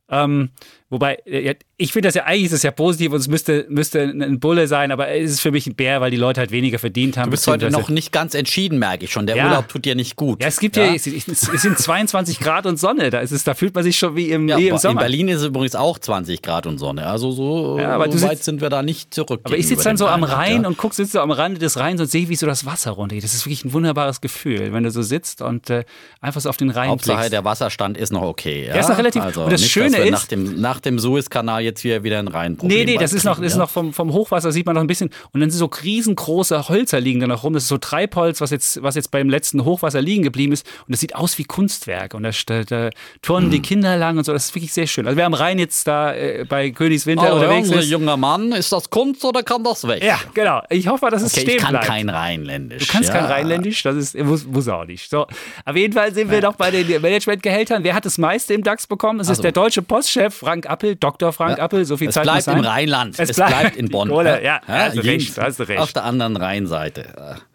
Ähm, wobei, äh, ich finde das ja eigentlich ist das ja positiv und es müsste, müsste ein Bulle sein, aber es ist für mich ein Bär, weil die Leute halt weniger verdient haben. Du bist heute noch nicht ganz entschieden, merke ich schon. Der Ja. Urlaub tut dir nicht gut. Ja, es gibt ja, es, es sind 22 Grad und Sonne. Da, ist es, da fühlt man sich schon wie im, Ja, wie im in Sommer. Berlin ist es übrigens auch 20 Grad und Sonne. Also so, Ja, aber so weit sitzt- sind wir da nicht zurück. Aber ich sitze dann so am Rhein ja. und guck, sitze so am Rande des Rheins und sehe, wie so das Wasser runtergeht. Das ist wirklich ein wunderbares Gefühl, wenn du so sitzt und äh, einfach so auf den Rhein Hauptsache, blickst. der Wasserstand ist noch okay. Ja? Der ist noch relativ- Also und das nicht, Schöne ist- nach dem, nach dem Suezkanal jetzt wieder, wieder ein Rhein Nee, nee, das ist noch, ist noch vom, vom Hochwasser, sieht man noch ein bisschen. Und dann sind so riesengroße Hölzer liegen da noch rum. Das ist so Treibholz, was jetzt, was jetzt beim letzten Hochwasser liegen geblieben ist. Und das sieht aus wie Kunstwerk. Und da, da, da turnen Hm. die Kinder lang und so. Das ist wirklich sehr schön. Also wer am Rhein jetzt da äh, bei Königswinter Oh, unterwegs ist. junger Mann, ist das Kunst oder kann das weg? Ja, genau. Ich hoffe mal, dass es Okay, stehen ich kann bleibt. kein Rheinländisch. Du kannst ja. kein Rheinländisch, das ist, muss, muss auch nicht. So, auf jeden Fall sind wir noch bei den Managementgehältern. Wer hat das meiste im DAX bekommen? Es ist Also. der deutsche Postchef Frank Appel, Dr. Frank Ja. Appel. So viel Es Zeit bleibt im Rheinland. Es Es, bleibt- bleibt, in Bonn. die Kohle, ja, hast du recht, hast du recht. Auf der anderen Rheinseite.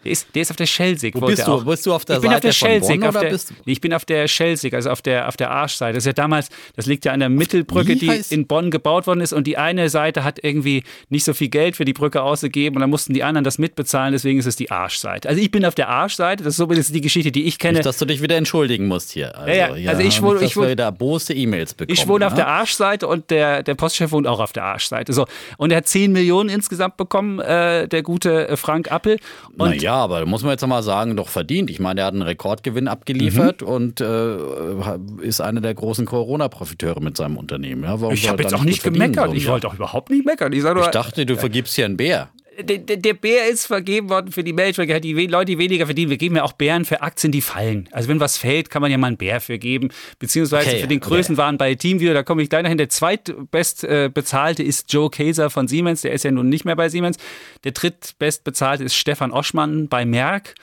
Der ist, der ist auf der Schelsig. Wo bist du? Bist du auf der ich bin auf Seite der Schelsig. Bonn auf oder der, ich bin auf der Schelsig, also auf der, auf der Arschseite. Das ist ja damals, das liegt ja an der Mittelbrücke, die in Bonn gebaut worden ist. Und die eine Seite hat irgendwie nicht so viel Geld für die Brücke ausgegeben. Und dann mussten die anderen das mitbezahlen. Deswegen ist es die Arschseite. Also ich bin auf der Arschseite. Das ist so die Geschichte, die ich kenne. Nicht, dass du dich wieder entschuldigen musst hier. Also, Ja, ja. Also ich wohne- nicht, ich wohne- wieder bose E-Mails bekommen. Ich wohne auf ja? der Arschseite und der, der Sportschef und auch auf der Arschseite. So. Und er hat 10 Millionen insgesamt bekommen, äh, der gute äh, Frank Appel. Und naja, aber da muss man jetzt mal sagen, doch verdient. Ich meine, er hat einen Rekordgewinn abgeliefert mhm. und äh, ist einer der großen Corona-Profiteure mit seinem Unternehmen. Ja, ich habe jetzt auch nicht gemeckert. Ich wollte auch überhaupt nicht meckern. Ich, nur, ich dachte, du vergibst hier einen Bär der, der, Bär ist vergeben worden für die Management, die Leute, die weniger verdienen. Wir geben ja auch Bären für Aktien, die fallen. Also wenn was fällt, kann man ja mal einen Bär für geben. Beziehungsweise okay, für den Größenwahn okay. bei Teamviewer, da komme ich gleich noch hin. Der zweitbest äh, ist Joe Kaser von Siemens, der ist ja nun nicht mehr bei Siemens. Der drittbest bezahlte ist Stefan Oschmann bei Merck.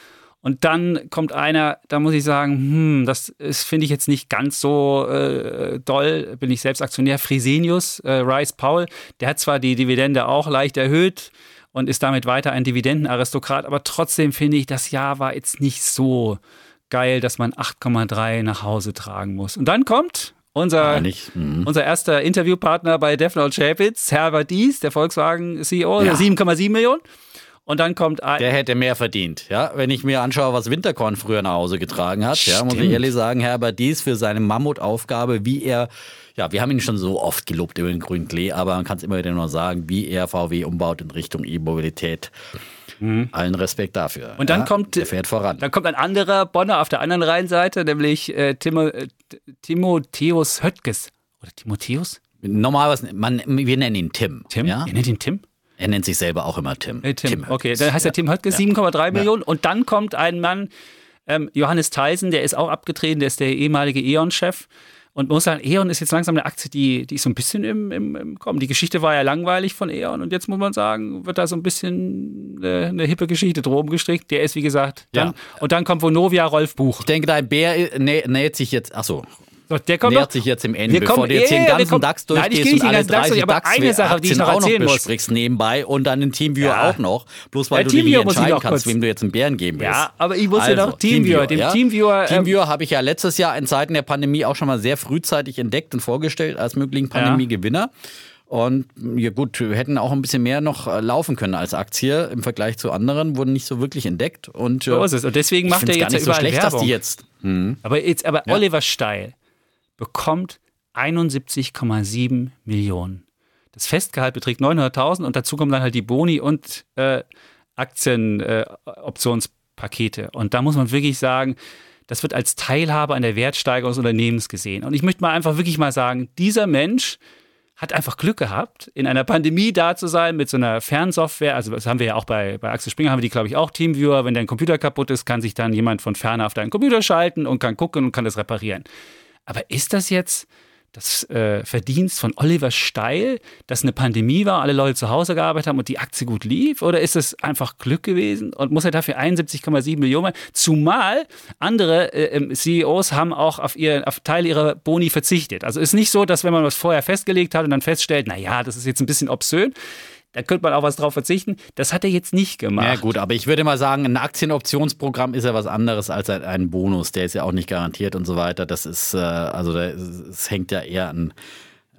Und dann kommt einer, da muss ich sagen, hm, das finde ich jetzt nicht ganz so äh, doll, bin ich selbst Aktionär, Fresenius, äh, Rice Paul, der hat zwar die Dividende auch leicht erhöht, und ist damit weiter ein Dividendenaristokrat. Aber trotzdem finde ich, das Jahr war jetzt nicht so geil, dass man 8,3 nach Hause tragen muss. Und dann kommt unser, mhm. unser erster Interviewpartner bei Defnol Chapitz, Herbert Dies, der Volkswagen-CEO, ja. 7,7 Millionen. Und dann kommt ein. Der hätte mehr verdient, ja. Wenn ich mir anschaue, was Winterkorn früher nach Hause getragen hat, ja, muss ich ehrlich sagen, Herbert Dies für seine Mammutaufgabe, wie er ja, wir haben ihn schon so oft gelobt über den grünen Klee, aber man kann es immer wieder nur sagen, wie er VW umbaut in Richtung E-Mobilität. Mhm. Allen Respekt dafür. Und dann ja, kommt, der fährt voran. Dann kommt ein anderer Bonner auf der anderen Rheinseite, nämlich äh, Timo, äh, Timotheus Höttges. Oder Timotheus? Normalerweise, man, wir nennen ihn Tim. Tim? Ja? Ihr nennt ihn Tim? Er nennt sich selber auch immer Tim. Äh, Tim. Tim okay, dann heißt er Tim Höttges, ja. 7,3 Millionen. Und dann kommt ein Mann, ähm, Johannes Theisen, der ist auch abgetreten, der ist der ehemalige E.ON-Chef. Und man muss sagen, E.ON ist jetzt langsam eine Aktie, die, die ist so ein bisschen im, im, im Kommen. Die Geschichte war ja langweilig von E.ON und jetzt muss man sagen, wird da so ein bisschen eine, eine hippe Geschichte drum gestrickt. Der ist, wie gesagt, dann, ja. und dann kommt Vonovia Rolf Buch. Ich denke, dein Bär näht sich jetzt, achso, der kommt nähert sich jetzt im Ende, bevor kommen, du jetzt den ganzen kommen, DAX durchgehst nein, ich und alle 30 DAX, aber eine Sache, die ich noch erzählen noch besprichst muss. nebenbei und dann in Teamviewer ja. auch noch, bloß weil ja, du dir nicht entscheiden kannst, wem du jetzt einen Bären geben willst. Ja, aber ich muss also, ja noch Teamviewer, dem ja? Teamviewer. Ähm, Teamviewer habe ich ja letztes Jahr in Zeiten der Pandemie auch schon mal sehr frühzeitig entdeckt und vorgestellt als möglichen Pandemiegewinner. Und ja gut, hätten auch ein bisschen mehr noch äh, laufen können als Aktie im Vergleich zu anderen, wurden nicht so wirklich entdeckt. Und, so ist es. Und deswegen macht er jetzt gar nicht so schlecht, Werbung. dass die jetzt. Hm. Aber jetzt, aber ja. Oliver Steil, bekommt 71,7 Millionen. Das Festgehalt beträgt 900.000 und dazu kommen dann halt die Boni und äh, Aktienoptionspakete. Äh, und da muss man wirklich sagen, das wird als Teilhabe an der Wertsteigerung des Unternehmens gesehen. Und ich möchte mal einfach wirklich mal sagen, dieser Mensch hat einfach Glück gehabt, in einer Pandemie da zu sein mit so einer Fernsoftware. Also das haben wir ja auch bei, bei Axel Springer, haben wir die, glaube ich, auch Teamviewer. Wenn dein Computer kaputt ist, kann sich dann jemand von ferne auf deinen Computer schalten und kann gucken und kann das reparieren. Aber ist das jetzt das äh, Verdienst von Oliver Steil, dass eine Pandemie war, alle Leute zu Hause gearbeitet haben und die Aktie gut lief? Oder ist es einfach Glück gewesen und muss er dafür 71,7 Millionen? Zumal andere äh, ähm, CEOs haben auch auf, ihr, auf Teile ihrer Boni verzichtet. Also ist nicht so, dass wenn man was vorher festgelegt hat und dann feststellt, naja, das ist jetzt ein bisschen obszön, da könnte man auch was drauf verzichten. Das hat er jetzt nicht gemacht. Ja gut, aber ich würde mal sagen, ein Aktienoptionsprogramm ist ja was anderes als ein Bonus. Der ist ja auch nicht garantiert und so weiter. Das ist, äh, also es hängt ja eher an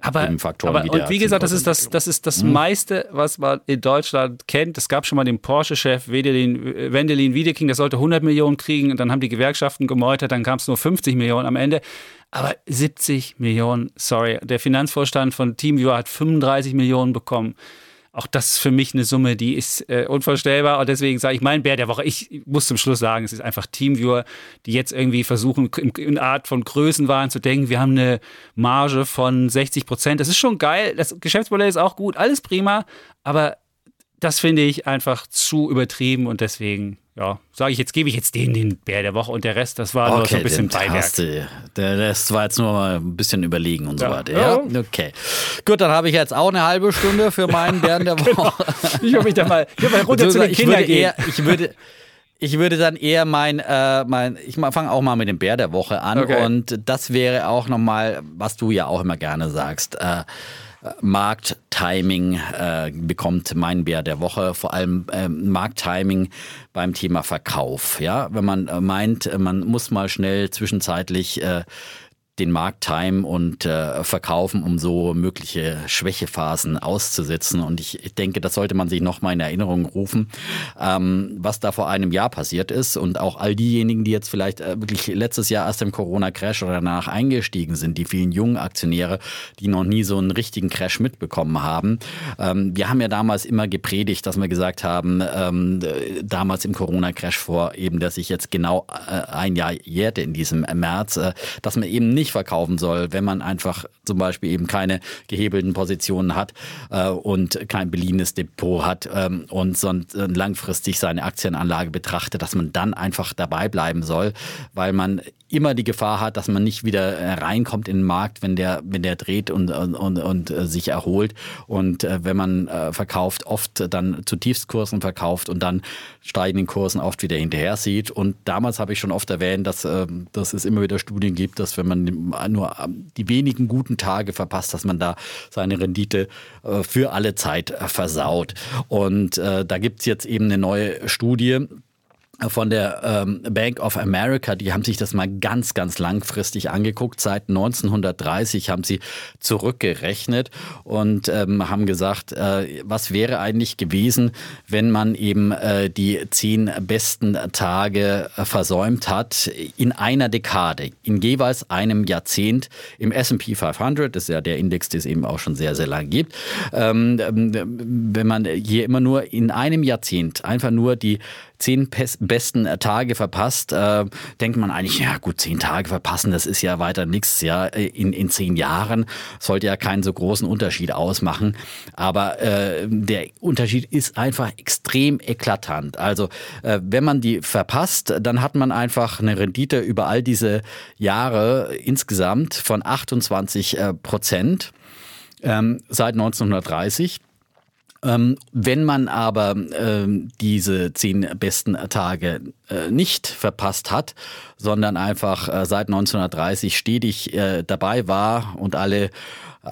aber, aber, wie und wie gesagt, das ist das, das ist das mhm. meiste, was man in Deutschland kennt. Es gab schon mal den Porsche-Chef Wendelin Wiedeking, der sollte 100 Millionen kriegen und dann haben die Gewerkschaften gemeutert, dann kam es nur 50 Millionen am Ende. Aber 70 Millionen, sorry, der Finanzvorstand von TeamViewer hat 35 Millionen bekommen auch das ist für mich eine Summe, die ist äh, unvorstellbar. Und deswegen sage ich, mein Bär der Woche, ich muss zum Schluss sagen, es ist einfach Teamviewer, die jetzt irgendwie versuchen, in, in Art von Größenwahn zu denken. Wir haben eine Marge von 60 Prozent. Das ist schon geil. Das Geschäftsmodell ist auch gut, alles prima. Aber das finde ich einfach zu übertrieben und deswegen ja, sage ich jetzt, gebe ich jetzt denen den Bär der Woche und der Rest, das war okay, nur so ein bisschen Beiwerk. Du, der Rest war jetzt nur mal ein bisschen überlegen und ja. so weiter. Ja, okay. Gut, dann habe ich jetzt auch eine halbe Stunde für meinen Bären der. Woche. genau. Ich habe mich da mal, ich mal runter zu den Kindern eher, ich würde ich würde dann eher mein, äh, mein ich fange auch mal mit dem Bär der Woche an okay. und das wäre auch nochmal, was du ja auch immer gerne sagst. Äh, Markttiming äh, bekommt mein Bär der Woche, vor allem äh, Markttiming beim Thema Verkauf. Ja, wenn man äh, meint, man muss mal schnell zwischenzeitlich äh, den Markt timen und äh, verkaufen, um so mögliche Schwächephasen auszusetzen. Und ich, ich denke, das sollte man sich nochmal in Erinnerung rufen, ähm, was da vor einem Jahr passiert ist. Und auch all diejenigen, die jetzt vielleicht äh, wirklich letztes Jahr erst im Corona-Crash oder danach eingestiegen sind, die vielen jungen Aktionäre, die noch nie so einen richtigen Crash mitbekommen haben. Ähm, wir haben ja damals immer gepredigt, dass wir gesagt haben, ähm, damals im Corona-Crash vor eben, dass sich jetzt genau äh, ein Jahr jährte in diesem März, äh, dass man eben nicht verkaufen soll, wenn man einfach zum Beispiel eben keine gehebelten Positionen hat äh, und kein beliehenes Depot hat ähm, und sonst äh, langfristig seine Aktienanlage betrachtet, dass man dann einfach dabei bleiben soll, weil man immer die Gefahr hat, dass man nicht wieder äh, reinkommt in den Markt, wenn der, wenn der dreht und, und, und, und äh, sich erholt. Und äh, wenn man äh, verkauft, oft dann zu Tiefstkursen verkauft und dann steigenden Kursen oft wieder hinterher sieht. Und damals habe ich schon oft erwähnt, dass, äh, dass es immer wieder Studien gibt, dass wenn man nur die wenigen guten Tage verpasst, dass man da seine Rendite äh, für alle Zeit versaut. Und äh, da gibt es jetzt eben eine neue Studie, von der ähm, Bank of America, die haben sich das mal ganz, ganz langfristig angeguckt. Seit 1930 haben sie zurückgerechnet und ähm, haben gesagt, äh, was wäre eigentlich gewesen, wenn man eben äh, die zehn besten Tage äh, versäumt hat in einer Dekade, in jeweils einem Jahrzehnt im S&P 500, das ist ja der Index, den es eben auch schon sehr, sehr lange gibt. Ähm, wenn man hier immer nur in einem Jahrzehnt einfach nur die zehn besten Tage verpasst, äh, denkt man eigentlich, ja gut, zehn Tage verpassen, das ist ja weiter nichts. Ja, in, in zehn Jahren sollte ja keinen so großen Unterschied ausmachen. Aber äh, der Unterschied ist einfach extrem eklatant. Also äh, wenn man die verpasst, dann hat man einfach eine Rendite über all diese Jahre insgesamt von 28 äh, Prozent ähm, seit 1930. Ähm, wenn man aber ähm, diese zehn besten Tage äh, nicht verpasst hat, sondern einfach äh, seit 1930 stetig äh, dabei war und alle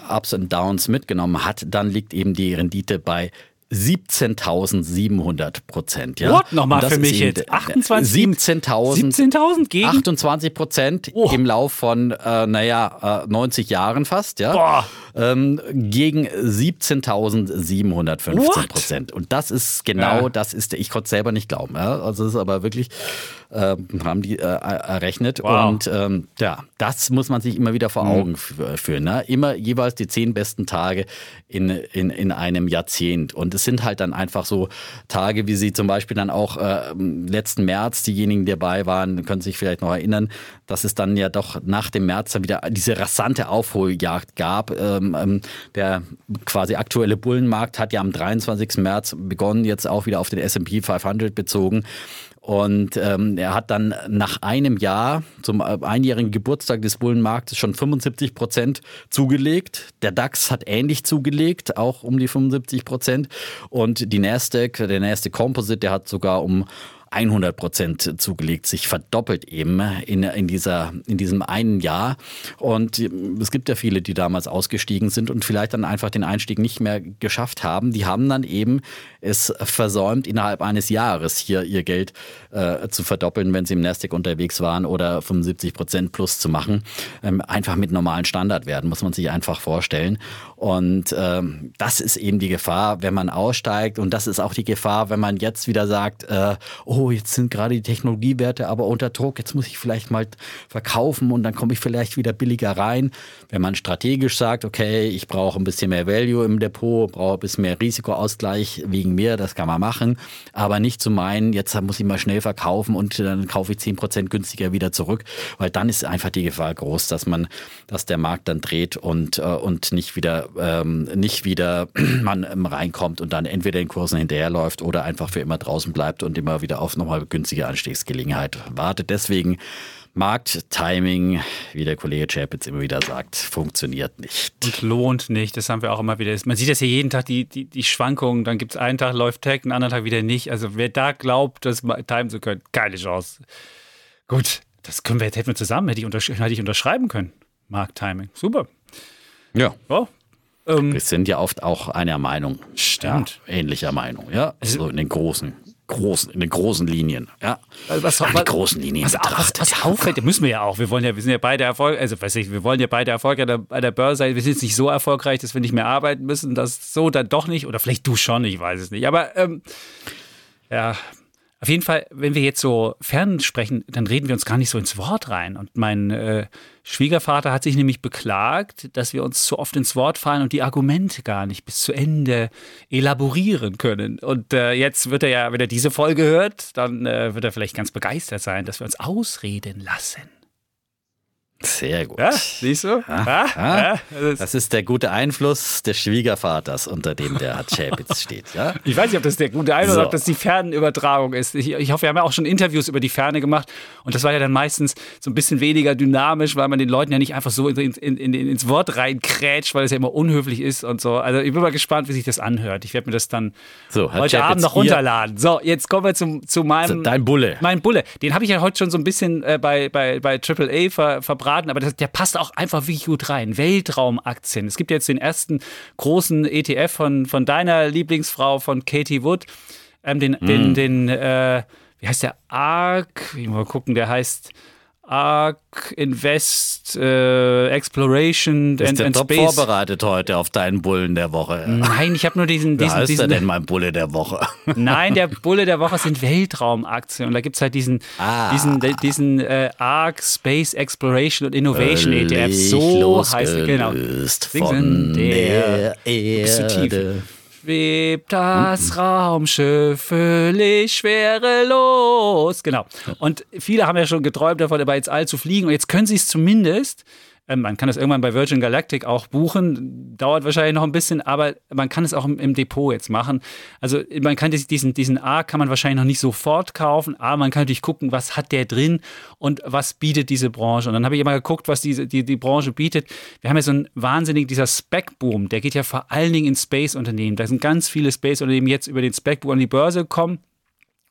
Ups und Downs mitgenommen hat, dann liegt eben die Rendite bei 17.700 Prozent. Ja? What? Nochmal für mich jetzt. 28? 17.000 17 gegen? 28 Prozent oh. im Lauf von, äh, naja, äh, 90 Jahren fast. Ja? Boah. Ähm, gegen 17.715 Prozent. Und das ist genau, ja. das ist, ich konnte es selber nicht glauben. Ja? Also es ist aber wirklich äh, haben die äh, errechnet. Wow. Und ähm, ja, das muss man sich immer wieder vor mhm. Augen führen. Ne? Immer jeweils die zehn besten Tage in, in, in einem Jahrzehnt. Und es sind halt dann einfach so Tage, wie sie zum Beispiel dann auch äh, letzten März, diejenigen, die dabei waren, können sich vielleicht noch erinnern, dass es dann ja doch nach dem März dann wieder diese rasante Aufholjagd gab. Ähm, ähm, der quasi aktuelle Bullenmarkt hat ja am 23. März begonnen, jetzt auch wieder auf den S&P 500 bezogen. Und ähm, er hat dann nach einem Jahr, zum äh, einjährigen Geburtstag des Bullenmarktes, schon 75 Prozent zugelegt. Der DAX hat ähnlich zugelegt, auch um die 75 Prozent. Und die Nasdaq, der Nasdaq Composite, der hat sogar um 100 Prozent zugelegt, sich verdoppelt eben in, in, dieser, in diesem einen Jahr. Und es gibt ja viele, die damals ausgestiegen sind und vielleicht dann einfach den Einstieg nicht mehr geschafft haben. Die haben dann eben es versäumt, innerhalb eines Jahres hier ihr Geld äh, zu verdoppeln, wenn sie im Nasdaq unterwegs waren oder 75 Prozent plus zu machen. Ähm, einfach mit normalen Standardwerten, muss man sich einfach vorstellen. Und ähm, das ist eben die Gefahr, wenn man aussteigt. Und das ist auch die Gefahr, wenn man jetzt wieder sagt, äh, oh, jetzt sind gerade die Technologiewerte aber unter Druck, jetzt muss ich vielleicht mal verkaufen und dann komme ich vielleicht wieder billiger rein. Wenn man strategisch sagt, okay, ich brauche ein bisschen mehr Value im Depot, brauche ein bisschen mehr Risikoausgleich wegen mir, das kann man machen, aber nicht zu meinen, jetzt muss ich mal schnell verkaufen und dann kaufe ich 10% günstiger wieder zurück, weil dann ist einfach die Gefahr groß, dass man, dass der Markt dann dreht und, äh, und nicht wieder, ähm, nicht wieder man reinkommt und dann entweder den Kursen hinterherläuft oder einfach für immer draußen bleibt und immer wieder auf nochmal günstige Anstiegsgelegenheit wartet. Deswegen Markttiming, wie der Kollege Chapitz immer wieder sagt, funktioniert nicht. Und lohnt nicht, das haben wir auch immer wieder. Man sieht das hier jeden Tag, die, die, die Schwankungen. Dann gibt es einen Tag läuft Tech, einen anderen Tag wieder nicht. Also wer da glaubt, das timen zu können, keine Chance. Gut, das können wir jetzt hätten wir zusammen, hätte ich, untersch hätte ich unterschreiben können. Markttiming, super. Ja. Oh, wir sind ja oft auch einer Meinung. Stimmt. Ja, ähnlicher Meinung, ja. Also in den großen großen, in den großen Linien. Ja. Was, Ach, die großen Linien was, was, was ja. auffällt, müssen wir ja auch. Wir wollen ja, wir sind ja beide Erfolg, also weiß ich, wir wollen ja beide Erfolg an der, an der Börse sein. Wir sind jetzt nicht so erfolgreich, dass wir nicht mehr arbeiten müssen. Das so dann doch nicht. Oder vielleicht du schon, ich weiß es nicht. Aber ähm, ja, auf jeden Fall, wenn wir jetzt so fern sprechen, dann reden wir uns gar nicht so ins Wort rein. Und mein äh, Schwiegervater hat sich nämlich beklagt, dass wir uns zu oft ins Wort fallen und die Argumente gar nicht bis zu Ende elaborieren können. Und äh, jetzt wird er ja, wenn er diese Folge hört, dann äh, wird er vielleicht ganz begeistert sein, dass wir uns ausreden lassen. Sehr gut. Ja, siehst du? Ja, ja. Das ist der gute Einfluss des Schwiegervaters, unter dem der Herr Chapitz steht. Ja? Ich weiß nicht, ob das der gute Einfluss so. oder ob das die Fernübertragung ist. Ich, ich, hoffe, wir haben ja auch schon Interviews über die Ferne gemacht und das war ja dann meistens so ein bisschen weniger dynamisch, weil man den Leuten ja nicht einfach so in, in, in, ins Wort reinkrätscht, weil es ja immer unhöflich ist und so. Also ich bin mal gespannt, wie sich das anhört. Ich werde mir das dann so, heute Abend noch runterladen. So, jetzt kommen wir zum, zu meinem... Dein Bulle. Mein Bulle. Den habe ich ja heute schon so ein bisschen äh, bei, bei, bei AAA ver, verbraten verbraten, aber das, der passt auch einfach wirklich gut rein. Weltraumaktien. Es gibt jetzt den ersten großen ETF von, von deiner Lieblingsfrau, von Katie Wood. Ähm, den, mm. den, den äh, wie heißt der? ARC, mal gucken, der heißt ARC Invest äh, Exploration Bist and, du and top Space. vorbereitet heute auf deinen Bullen der Woche. Nein, ich habe nur diesen. Diesen, heißt diesen, der denn mein Bulle der Woche? Nein, der Bulle der Woche sind Weltraumaktien und da gibt es halt diesen, ah. diesen, diesen äh, ARC Space Exploration und Innovation ETF. So heißt er genau. Von der, der Erde schwebt das Raumschiff völlig schwerelos. Genau. Und viele haben ja schon geträumt davon, aber ins All zu fliegen. Und jetzt können sie es zumindest man kann das irgendwann bei Virgin Galactic auch buchen, dauert wahrscheinlich noch ein bisschen, aber man kann es auch im, im Depot jetzt machen. Also man kann diesen, diesen A kann man wahrscheinlich noch nicht sofort kaufen, aber man kann natürlich gucken, was hat der drin und was bietet diese Branche. Und dann habe ich immer geguckt, was diese, die, die Branche bietet. Wir haben ja so einen wahnsinnigen, dieser Spec-Boom, der geht ja vor allen Dingen in Space-Unternehmen. Da sind ganz viele Space-Unternehmen jetzt über den Spec-Boom an die Börse gekommen.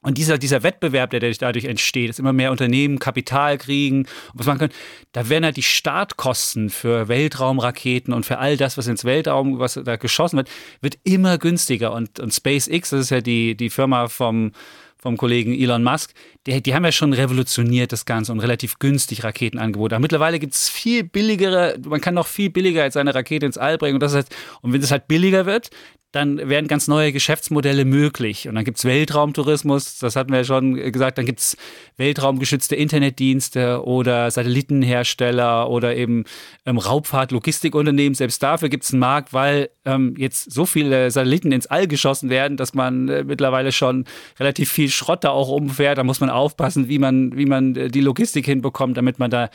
Und dieser, dieser Wettbewerb, der dadurch entsteht, dass immer mehr Unternehmen Kapital kriegen, was man kann, da werden halt die Startkosten für Weltraumraketen und für all das, was ins Weltraum, was da geschossen wird, wird immer günstiger. Und, und SpaceX, das ist ja die, die Firma vom, vom Kollegen Elon Musk, die, die haben ja schon revolutioniert das Ganze und relativ günstig Raketenangebote. Aber mittlerweile gibt es viel billigere, man kann noch viel billiger als eine Rakete ins All bringen. Und, das heißt, und wenn es halt billiger wird, dann werden ganz neue Geschäftsmodelle möglich. Und dann gibt es Weltraumtourismus, das hatten wir ja schon gesagt, dann gibt es weltraumgeschützte Internetdienste oder Satellitenhersteller oder eben ähm, Raubfahrt-Logistikunternehmen. Selbst dafür gibt es einen Markt, weil ähm, jetzt so viele Satelliten ins All geschossen werden, dass man äh, mittlerweile schon relativ viel Schrott da auch umfährt. Da muss man aufpassen, wie man, wie man äh, die Logistik hinbekommt, damit man da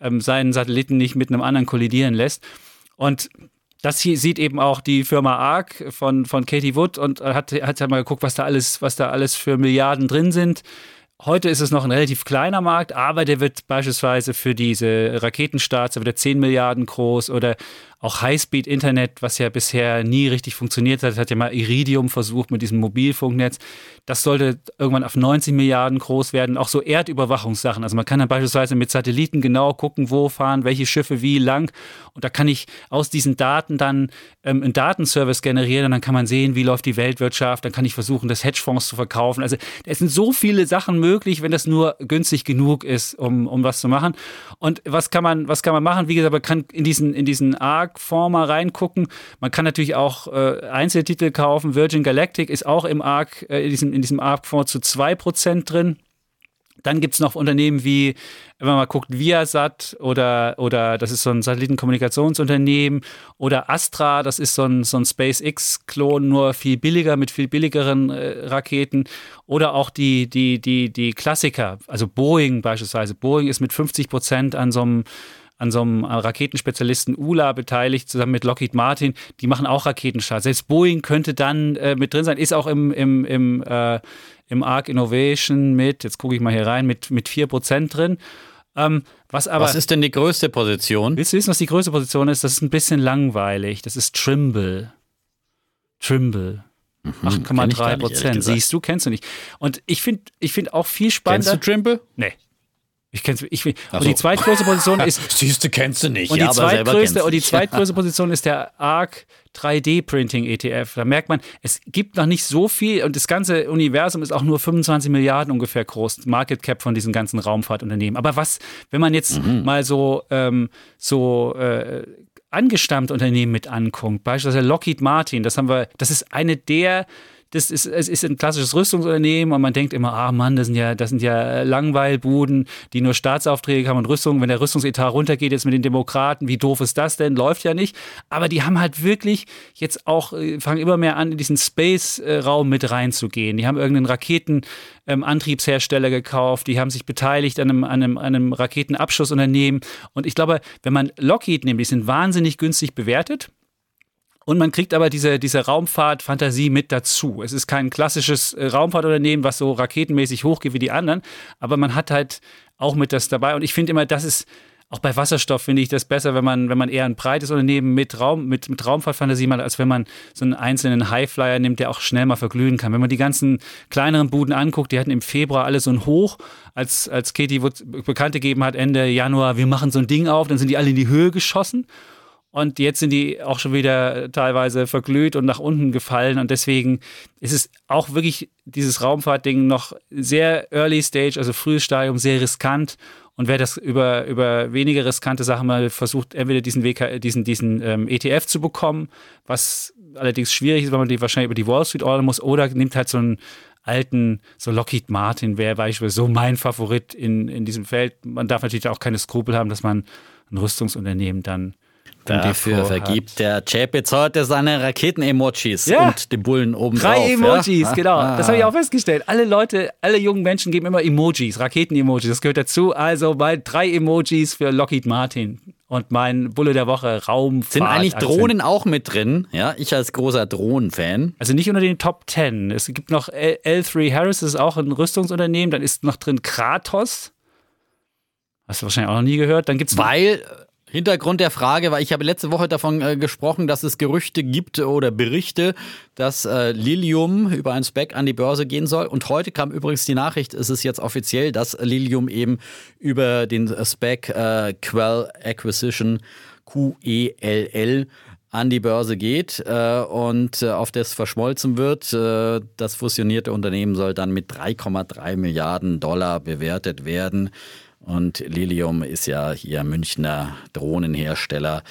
ähm, seinen Satelliten nicht mit einem anderen kollidieren lässt. Und das hier sieht eben auch die Firma ARC von, von Katie Wood und hat, hat ja mal geguckt, was da alles, was da alles für Milliarden drin sind. Heute ist es noch ein relativ kleiner Markt, aber der wird beispielsweise für diese Raketenstarts, da wird er 10 Milliarden groß oder auch Highspeed-Internet, was ja bisher nie richtig funktioniert hat, hat ja mal Iridium versucht mit diesem Mobilfunknetz. Das sollte irgendwann auf 90 Milliarden groß werden. Auch so Erdüberwachungssachen. Also man kann dann beispielsweise mit Satelliten genau gucken, wo fahren welche Schiffe wie lang. Und da kann ich aus diesen Daten dann ähm, einen Datenservice generieren und dann kann man sehen, wie läuft die Weltwirtschaft. Dann kann ich versuchen, das Hedgefonds zu verkaufen. Also es sind so viele Sachen möglich, wenn das nur günstig genug ist, um, um was zu machen. Und was kann man, was kann man machen? Wie gesagt, man kann in diesen, in diesen ARC ARC-Fonds mal reingucken. Man kann natürlich auch äh, Einzeltitel kaufen. Virgin Galactic ist auch im ARC, äh, in diesem, diesem ARC-Fonds zu 2% drin. Dann gibt es noch Unternehmen wie, wenn man mal guckt, Viasat oder, oder das ist so ein Satellitenkommunikationsunternehmen oder Astra, das ist so ein, so ein SpaceX-Klon, nur viel billiger mit viel billigeren äh, Raketen. Oder auch die, die, die, die Klassiker, also Boeing beispielsweise. Boeing ist mit 50 Prozent an so einem an so einem Raketenspezialisten ULA beteiligt, zusammen mit Lockheed Martin. Die machen auch Raketenstarts. Selbst Boeing könnte dann äh, mit drin sein, ist auch im, im, im, äh, im Arc Innovation mit, jetzt gucke ich mal hier rein, mit, mit 4% drin. Ähm, was, aber, was ist denn die größte Position? Willst du wissen, was die größte Position ist? Das ist ein bisschen langweilig. Das ist Trimble. Trimble. 8,3 mhm, Prozent. Siehst du, kennst du nicht. Und ich finde ich find auch viel spannender. Kennst du Trimble? Nee. Ich kenn's, ich, und so. die zweitgrößte Position ist. Siehst du, kennst du nicht. Und die, ja, zweitgrößte, und die zweitgrößte Position ist der ARC 3D-Printing ETF. Da merkt man, es gibt noch nicht so viel und das ganze Universum ist auch nur 25 Milliarden ungefähr groß, Market Cap von diesen ganzen Raumfahrtunternehmen. Aber was, wenn man jetzt mhm. mal so, ähm, so äh, angestammte Unternehmen mit anguckt, beispielsweise Lockheed Martin, das haben wir, das ist eine der das ist, es ist ein klassisches Rüstungsunternehmen und man denkt immer, ah Mann, das sind ja, das sind ja Langweilbuden, die nur Staatsaufträge haben und Rüstung. Wenn der Rüstungsetat runtergeht jetzt mit den Demokraten, wie doof ist das denn? Läuft ja nicht. Aber die haben halt wirklich jetzt auch, äh, fangen immer mehr an, in diesen Space-Raum mit reinzugehen. Die haben irgendeinen Raketenantriebshersteller ähm, gekauft, die haben sich beteiligt an einem, an einem, an einem Raketenabschussunternehmen. Und ich glaube, wenn man Lockheed nimmt, die sind wahnsinnig günstig bewertet. Und man kriegt aber diese, diese Raumfahrt-Fantasie mit dazu. Es ist kein klassisches äh, Raumfahrtunternehmen, was so raketenmäßig hochgeht wie die anderen, aber man hat halt auch mit das dabei. Und ich finde immer, das ist auch bei Wasserstoff finde ich das besser, wenn man, wenn man eher ein breites Unternehmen mit Raum, mit, mit Raumfahrtfantasie macht, als wenn man so einen einzelnen Highflyer nimmt, der auch schnell mal verglühen kann. Wenn man die ganzen kleineren Buden anguckt, die hatten im Februar alle so ein Hoch, als, als Katie Wood bekannt gegeben hat, Ende Januar, wir machen so ein Ding auf, dann sind die alle in die Höhe geschossen. Und jetzt sind die auch schon wieder teilweise verglüht und nach unten gefallen. Und deswegen ist es auch wirklich dieses Raumfahrtding noch sehr early stage, also frühes Stadium, sehr riskant. Und wer das über, über weniger riskante Sachen mal versucht, entweder diesen, WK, diesen, diesen ähm, ETF zu bekommen, was allerdings schwierig ist, weil man die wahrscheinlich über die Wall Street ordern muss, oder nimmt halt so einen alten, so Lockheed Martin wäre beispielsweise so mein Favorit in, in diesem Feld. Man darf natürlich auch keine Skrupel haben, dass man ein Rüstungsunternehmen dann Dafür vergibt der Chapitz heute seine Raketen-Emojis ja. und den Bullen oben Drei. Emojis, ja? genau. Ah. Das habe ich auch festgestellt. Alle Leute, alle jungen Menschen geben immer Emojis, Raketen-Emojis. Das gehört dazu. Also mal drei Emojis für Lockheed Martin. Und mein Bulle der Woche, Raumfahrt. Sind eigentlich Drohnen auch mit drin? Ja, ich als großer Drohnen-Fan. Also nicht unter den Top Ten. Es gibt noch L3 Harris, das ist auch ein Rüstungsunternehmen. Dann ist noch drin Kratos. Hast du wahrscheinlich auch noch nie gehört. Dann gibt's Weil Hintergrund der Frage war, ich habe letzte Woche davon äh, gesprochen, dass es Gerüchte gibt oder Berichte, dass äh, Lilium über ein Spec an die Börse gehen soll. Und heute kam übrigens die Nachricht, es ist jetzt offiziell, dass Lilium eben über den Spec äh, Quell Acquisition QELL an die Börse geht äh, und äh, auf das verschmolzen wird. Äh, das fusionierte Unternehmen soll dann mit 3,3 Milliarden Dollar bewertet werden. Und Lilium ist ja hier Münchner Drohnenhersteller,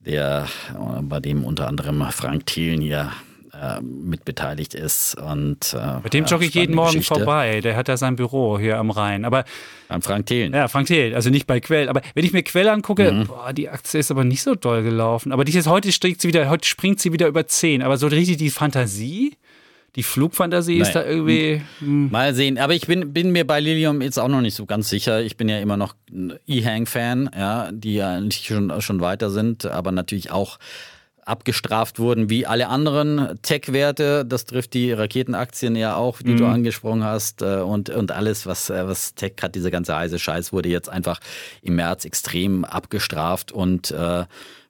der, äh, bei dem unter anderem Frank Thielen hier äh, mitbeteiligt ist. Und, äh, Mit dem jogge ich jeden Morgen Geschichte. vorbei. Der hat da sein Büro hier am Rhein. Aber am Frank Thelen. Ja, Frank Thelen. Also nicht bei Quell. Aber wenn ich mir Quell angucke, mhm. boah, die Aktie ist aber nicht so doll gelaufen. Aber die ist, heute, sie wieder, heute springt sie wieder über 10. Aber so richtig die Fantasie die Flugfantasie Nein. ist da irgendwie. Hm. Mal sehen. Aber ich bin, bin mir bei Lilium jetzt auch noch nicht so ganz sicher. Ich bin ja immer noch ein E-Hang-Fan, ja, die ja nicht schon, schon weiter sind, aber natürlich auch abgestraft wurden wie alle anderen Tech-Werte. Das trifft die Raketenaktien ja auch, die mhm. du angesprochen hast. Äh, und, und alles, was, äh, was Tech hat, dieser ganze heiße Scheiß, wurde jetzt einfach im März extrem abgestraft und äh,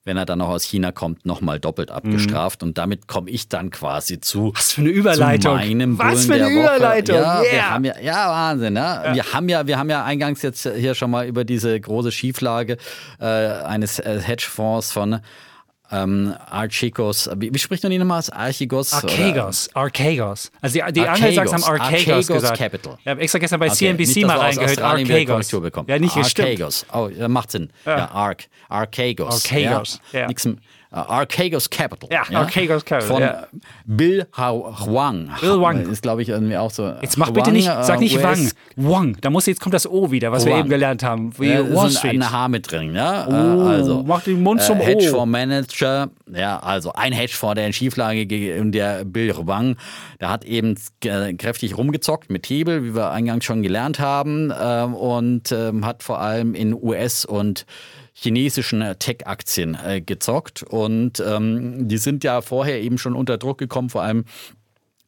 wenn er dann auch aus China kommt, nochmal doppelt abgestraft. Mhm. Und damit komme ich dann quasi zu. Was für eine Überleitung. Zu meinem Was Bullen für eine Überleitung. Ja, yeah. wir haben ja, ja, Wahnsinn. Ne? Ja. Wir, haben ja, wir haben ja eingangs jetzt hier schon mal über diese große Schieflage äh, eines äh, Hedgefonds von ähm, Archigos, wie, wie, spricht man ihn nochmal aus? Archigos? Archegos, Archegos. Also die, die Angelsachsen haben Archegos, Archegos gesagt. Capital. Ich habe extra gestern bei okay. CNBC nicht, mal reingehört, Archegos. Ja, nicht Archegos. Oh, macht Sinn. Ja, ja Arch, Archegos. Archegos, ja. ja. Nix, Archegos Capital. Ja, ja? Archegos Capital. Von ja. Bill Huang. Bill Wang. Ist, glaube ich, irgendwie auch so. Jetzt mach Wang, bitte nicht, sag nicht uh, Wang. Wang. Da muss jetzt kommt das O wieder, was Wang. wir eben gelernt haben. Wie äh, Wall Street. ein H mit drin, ja. Oh, also, mach den Mund zum äh, Hedgefonds Manager. Ja, also ein Hedgefonds, der in Schieflage ging, der Bill Wang, der hat eben kräftig rumgezockt mit Hebel, wie wir eingangs schon gelernt haben, äh, und äh, hat vor allem in US und chinesischen äh, Tech-Aktien äh, gezockt. Und ähm, die sind ja vorher eben schon unter Druck gekommen, vor allem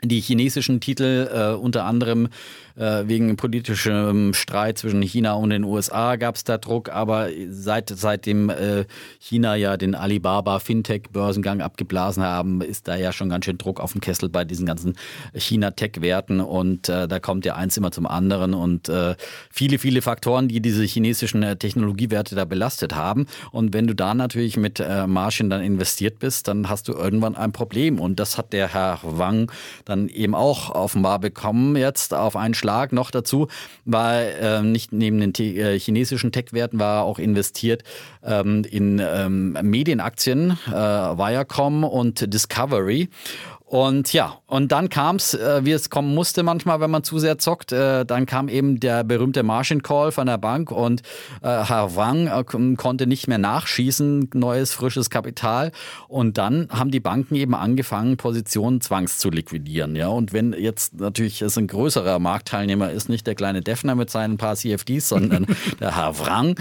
die chinesischen Titel, äh, unter anderem äh, wegen politischem Streit zwischen China und den USA gab es da Druck, aber seit, seitdem äh, China ja den Alibaba Fintech-Börsengang abgeblasen haben, ist da ja schon ganz schön Druck auf dem Kessel bei diesen ganzen China-Tech-Werten und äh, da kommt ja eins immer zum anderen und äh, viele, viele Faktoren, die diese chinesischen äh, Technologiewerte da belastet haben. Und wenn du da natürlich mit Margin dann investiert bist, dann hast du irgendwann ein Problem und das hat der Herr Wang dann eben auch offenbar bekommen jetzt auf einen Schlag noch dazu, war äh, nicht neben den äh, chinesischen Tech-Werten, war auch investiert ähm, in ähm, Medienaktien, äh, Viacom und Discovery. Und ja, und dann kam es, äh, wie es kommen musste manchmal, wenn man zu sehr zockt. Äh, dann kam eben der berühmte Margin Call von der Bank und äh, Herr Wang äh, konnte nicht mehr nachschießen, neues, frisches Kapital. Und dann haben die Banken eben angefangen, Positionen zwangs zu liquidieren. Ja, und wenn jetzt natürlich es ein größerer Marktteilnehmer ist, nicht der kleine Defner mit seinen paar CFDs, sondern der Herr Wang,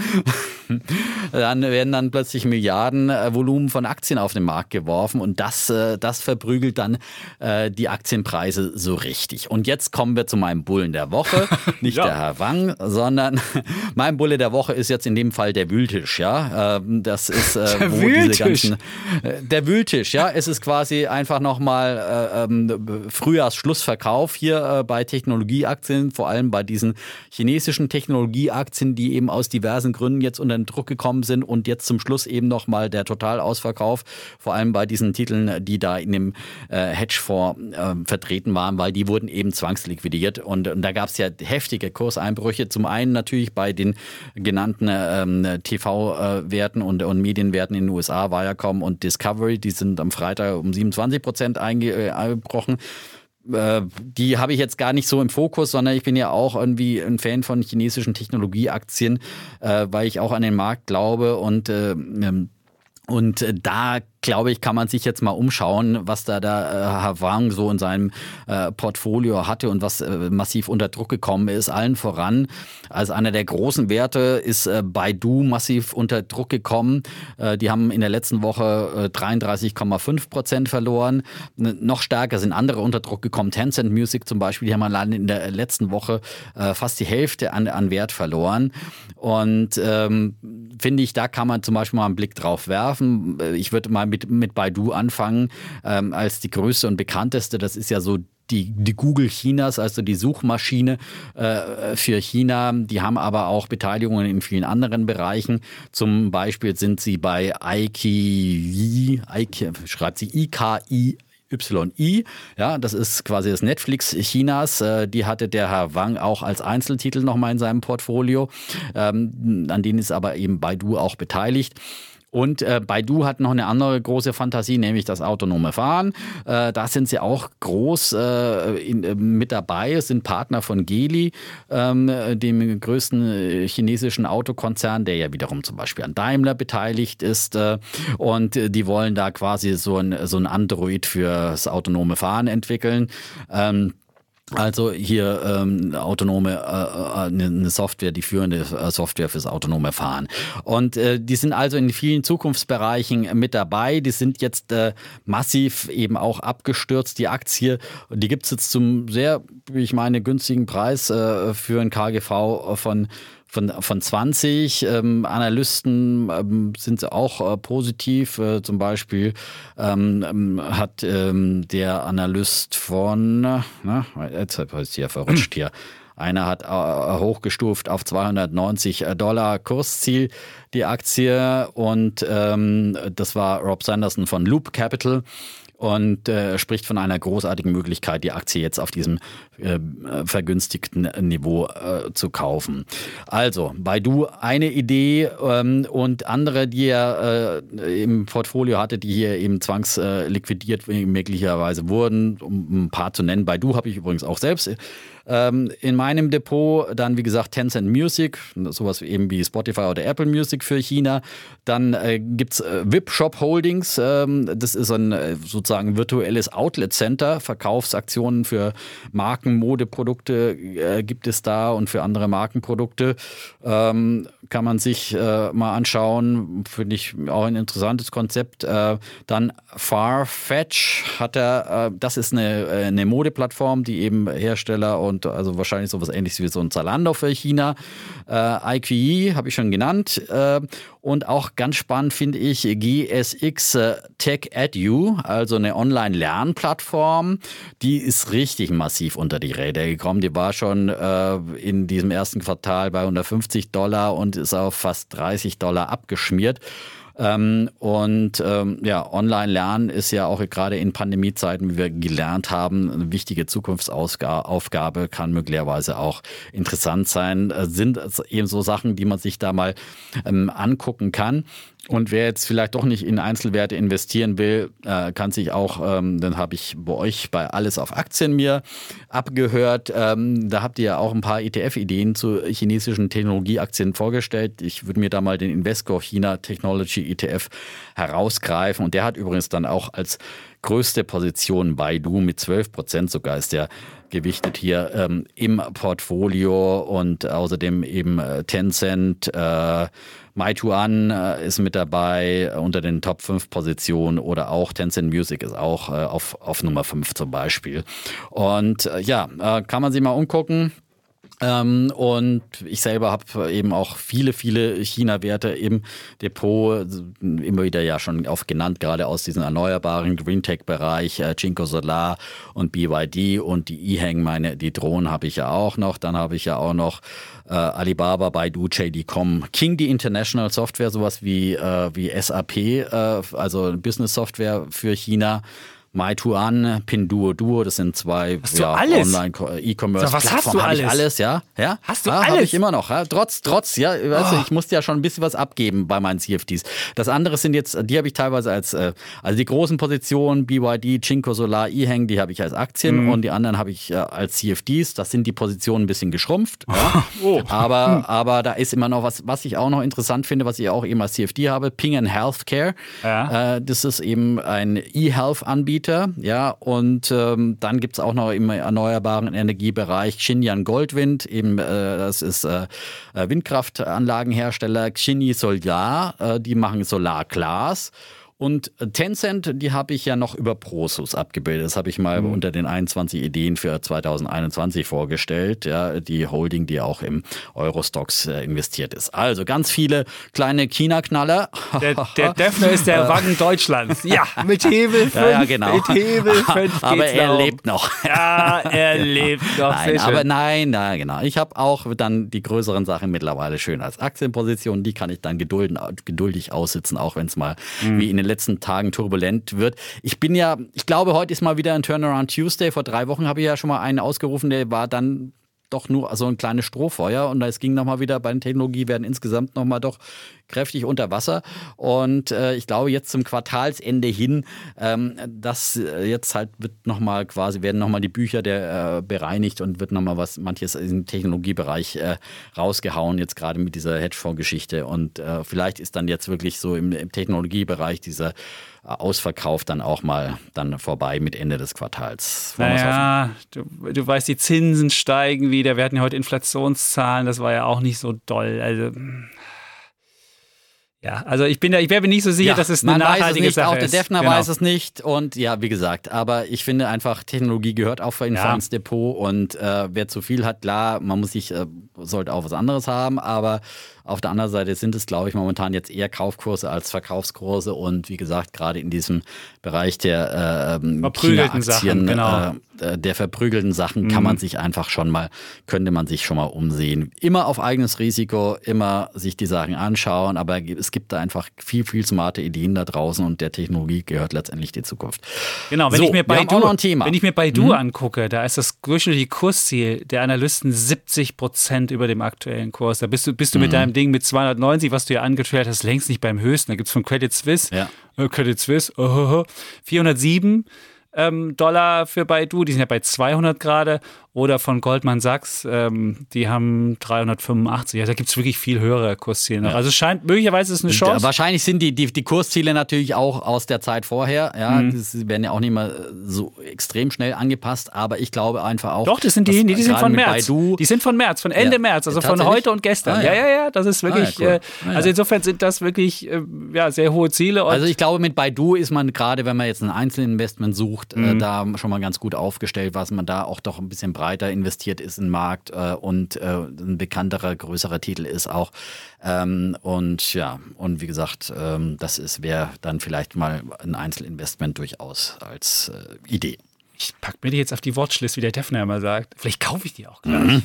dann werden dann plötzlich Milliarden äh, Volumen von Aktien auf den Markt geworfen und das, äh, das verprügelt dann äh, die Aktienpreise so richtig. Und jetzt kommen wir zu meinem Bullen der Woche. Nicht ja. der Herr Wang, sondern mein Bulle der Woche ist jetzt in dem Fall der Wühltisch. Ja? Ähm, das ist, äh, der wo Wühltisch. diese ganzen. Äh, der Wühltisch, ja. Es ist quasi einfach nochmal äh, ähm, Frühjahrsschlussverkauf hier äh, bei Technologieaktien, vor allem bei diesen chinesischen Technologieaktien, die eben aus diversen Gründen jetzt unter den Druck gekommen sind und jetzt zum Schluss eben nochmal der Totalausverkauf, vor allem bei diesen Titeln, die da in dem äh, Hedgefonds äh, vertreten waren, weil die wurden eben zwangsliquidiert. Und, und da gab es ja heftige Kurseinbrüche. Zum einen natürlich bei den genannten ähm, TV-Werten und, und Medienwerten in den USA, Viacom und Discovery, die sind am Freitag um 27 Prozent äh, eingebrochen äh, die habe ich jetzt gar nicht so im Fokus, sondern ich bin ja auch irgendwie ein Fan von chinesischen Technologieaktien, weil ich auch an den Markt glaube und äh, ähm, und da glaube ich, kann man sich jetzt mal umschauen, was da der äh, Herr Wang so in seinem äh, Portfolio hatte und was äh, massiv unter Druck gekommen ist. Allen voran, als einer der großen Werte ist äh, Baidu massiv unter Druck gekommen. Äh, die haben in der letzten Woche 33,5 äh, Prozent verloren. N noch stärker sind andere unter Druck gekommen. Tencent Music zum Beispiel, die haben allein in der letzten Woche fast die Hälfte an, an Wert verloren. Und ähm, finde ich, da kann man zum Beispiel mal einen Blick drauf werfen. Ich würde mal mit, mit Baidu anfangen ähm, als die größte und bekannteste. Das ist ja so die, die Google Chinas, also die Suchmaschine äh, für China. Die haben aber auch Beteiligungen in vielen anderen Bereichen. Zum Beispiel sind sie bei IKI, IKI schreibt sie IKI YI. Ja, das ist quasi das Netflix Chinas. Äh, die hatte der Herr Wang auch als Einzeltitel nochmal in seinem Portfolio. Ähm, an denen ist aber eben Baidu auch beteiligt. Und äh, Baidu hat noch eine andere große Fantasie, nämlich das autonome Fahren. Äh, da sind sie auch groß äh, in, äh, mit dabei, sind Partner von Geely, ähm, dem größten äh, chinesischen Autokonzern, der ja wiederum zum Beispiel an Daimler beteiligt ist. Äh, und die wollen da quasi so ein, so ein Android fürs autonome Fahren entwickeln. Ähm, also hier ähm, autonome äh, eine äh, ne Software, die führende äh, Software fürs autonome Fahren. Und äh, die sind also in vielen Zukunftsbereichen mit dabei. Die sind jetzt äh, massiv eben auch abgestürzt. Die Aktie, die gibt's jetzt zum sehr, wie ich meine, günstigen Preis äh, für ein KGV von von, von 20 ähm, Analysten ähm, sind auch äh, positiv. Äh, zum Beispiel ähm, ähm hat ähm, der Analyst von, na, jetzt ist hier verrutscht hier. Einer hat äh, hochgestuft auf 290 Dollar Kursziel die Aktie und ähm, das war Rob Sanderson von Loop Capital und äh, spricht von einer großartigen Möglichkeit, die Aktie jetzt auf diesem äh, vergünstigten Niveau äh, zu kaufen. Also, Baidu eine Idee ähm, und andere, die er äh, im Portfolio hatte, die hier eben zwangsliquidiert möglicherweise wurden, um ein paar zu nennen. Baidu habe ich übrigens auch selbst ähm, in meinem Depot. Dann, wie gesagt, Tencent Music, sowas eben wie Spotify oder Apple Music für China. Dann äh, gibt es äh, VIP-Shop Holdings. Ähm, das ist ein äh, sozusagen virtuelles Outlet-Center. Verkaufsaktionen für Marken, Modeprodukte äh, gibt es da und für andere Markenprodukte. Ähm, kann man sich äh, mal anschauen. Finde ich auch ein interessantes Konzept. Äh, dann Farfetch hat er, das ist eine, eine Modeplattform, die eben Hersteller und also wahrscheinlich sowas ähnliches wie so ein Zalando für China. IQE habe ich schon genannt. Und auch ganz spannend finde ich GSX äh, Tech Edu, also eine Online-Lernplattform. Die ist richtig massiv unter die Räder gekommen. Die war schon äh, in diesem ersten Quartal bei 150 Dollar und ist auf fast 30 Dollar abgeschmiert. Ähm, und ähm, ja, Online-Lernen ist ja auch gerade in Pandemiezeiten, wie wir gelernt haben, eine wichtige Zukunftsaufgabe, kann möglicherweise auch interessant sein. Äh, sind eben so Sachen, die man sich da mal ähm, angucken kann. Und wer jetzt vielleicht doch nicht in Einzelwerte investieren will, äh, kann sich auch, ähm, dann habe ich bei euch bei Alles auf Aktien mir abgehört. Ähm, da habt ihr ja auch ein paar ETF-Ideen zu chinesischen Technologieaktien vorgestellt. Ich würde mir da mal den Invesco China Technology ETF herausgreifen. Und der hat übrigens dann auch als größte Position Baidu mit 12 Prozent sogar ist der gewichtet hier ähm, im Portfolio und außerdem eben äh, Tencent, äh, Meituan äh, ist mit dabei unter den Top 5 Positionen oder auch Tencent Music ist auch äh, auf, auf Nummer 5 zum Beispiel. Und äh, ja, kann man sich mal umgucken. Ähm, und ich selber habe eben auch viele, viele China-Werte im Depot, immer wieder ja schon oft genannt, gerade aus diesem erneuerbaren Green Tech-Bereich, äh, Jinko Solar und BYD und die E-Hang, meine, die Drohnen habe ich ja auch noch. Dann habe ich ja auch noch äh, Alibaba, Baidu, JD.com, King, die International Software, sowas wie, äh, wie SAP, äh, also Business Software für China. Meituan, Pinduoduo, das sind zwei ja, Online-E-Commerce-Plattformen. Habe ich alles, ja? ja? Hast du ja, alles? Habe ich immer noch. Ja? Trotz, trotz, ja, oh. weißt du, ich musste ja schon ein bisschen was abgeben bei meinen CFDs. Das andere sind jetzt, die habe ich teilweise als, äh, also die großen Positionen, BYD, Chinko Solar, E-Hang, die habe ich als Aktien mhm. und die anderen habe ich äh, als CFDs. Das sind die Positionen ein bisschen geschrumpft. Ja? oh. aber, aber da ist immer noch was, was ich auch noch interessant finde, was ich auch eben als CFD habe, Ping and Healthcare. Ja. Äh, das ist eben ein E-Health-Anbieter Anbieter. Ja, und ähm, dann gibt es auch noch im erneuerbaren Energiebereich Xinjiang Goldwind, eben äh, das ist äh, äh Windkraftanlagenhersteller Xini Solar, äh, die machen Solarglas. Und Tencent, die habe ich ja noch über Prosus abgebildet. Das habe ich mal mhm. unter den 21 Ideen für 2021 vorgestellt. Ja, die Holding, die auch im Eurostox äh, investiert ist. Also ganz viele kleine China-Knaller. Der, der Defner ist der Wagen Deutschlands. Ja, mit Hebel 5. Ja, ja, genau. Mit Hebel 5 Aber er darum. lebt noch. Ja, er lebt noch. Nein, aber nein, nein, genau. Ich habe auch dann die größeren Sachen mittlerweile schön als Aktienposition. Die kann ich dann geduldig aussitzen, auch wenn es mal mhm. wie in den letzten Tagen turbulent wird. Ich bin ja, ich glaube, heute ist mal wieder ein Turnaround Tuesday. Vor drei Wochen habe ich ja schon mal einen ausgerufen, der war dann doch nur so ein kleines Strohfeuer und es ging nochmal wieder bei den Technologiewerten insgesamt nochmal doch kräftig unter Wasser. Und äh, ich glaube, jetzt zum Quartalsende hin, ähm, das äh, jetzt halt wird nochmal quasi, werden nochmal die Bücher der, äh, bereinigt und wird nochmal was, manches im Technologiebereich äh, rausgehauen, jetzt gerade mit dieser Hedgefonds-Geschichte. Und äh, vielleicht ist dann jetzt wirklich so im, im Technologiebereich dieser Ausverkauf dann auch mal dann vorbei mit Ende des Quartals. Naja, du, du weißt, die Zinsen steigen wieder. Wir hatten ja heute Inflationszahlen, das war ja auch nicht so doll. Also ja, also ich bin da, ich wäre mir nicht so sicher, ja, dass es eine nachhaltige weiß es nicht, Sache auch der Defner genau. weiß es nicht und ja, wie gesagt, aber ich finde einfach, Technologie gehört auch für ja. ins Depot und äh, wer zu viel hat, klar, man muss sich, äh, sollte auch was anderes haben, aber auf der anderen Seite sind es, glaube ich, momentan jetzt eher Kaufkurse als Verkaufskurse und wie gesagt, gerade in diesem Bereich der äh, verprügelten Sachen, genau. Äh, der verprügelten Sachen mhm. kann man sich einfach schon mal, könnte man sich schon mal umsehen. Immer auf eigenes Risiko, immer sich die Sachen anschauen, aber es gibt da einfach viel, viel smarte Ideen da draußen und der Technologie gehört letztendlich die Zukunft. Genau, wenn so, ich mir Baidu, wenn ich mir Baidu mhm. angucke, da ist das durchschnittliche Kursziel der Analysten 70 Prozent über dem aktuellen Kurs. Da bist du, bist du mit mhm. deinem Ding mit 290, was du ja angeschwert hast, längst nicht beim höchsten. Da gibt es von Credit Suisse, ja. äh, Credit Suisse, oh, 407 ähm, Dollar für Baidu, die sind ja bei 200 gerade, oder von Goldman Sachs, ähm, die haben 385. Ja, da gibt es wirklich viel höhere Kursziele noch. Ja. Also es scheint, möglicherweise ist eine Chance. Wahrscheinlich sind die, die, die Kursziele natürlich auch aus der Zeit vorher. Ja, mhm. das werden ja auch nicht mehr so extrem schnell angepasst, aber ich glaube einfach auch. Doch, das sind die, die, die sind von März. Baidu, die sind von März, von Ende ja, März, also von heute und gestern. Ah, ja. ja, ja, ja, das ist wirklich, ah, cool. äh, also insofern sind das wirklich äh, ja, sehr hohe Ziele. also ich glaube, mit Baidu ist man gerade, wenn man jetzt ein Einzelinvestment sucht, äh, mhm. äh, da schon mal ganz gut aufgestellt, was man da auch doch ein bisschen breiter investiert ist im Markt äh, und äh, ein bekannterer, größerer Titel ist auch. Ähm, und ja, und wie gesagt, ähm, das ist wäre dann vielleicht mal ein Einzelinvestment durchaus als äh, Idee. Ich packe mir die jetzt auf die Watchlist, wie der Defner immer sagt. Vielleicht kaufe ich die auch gleich. Mhm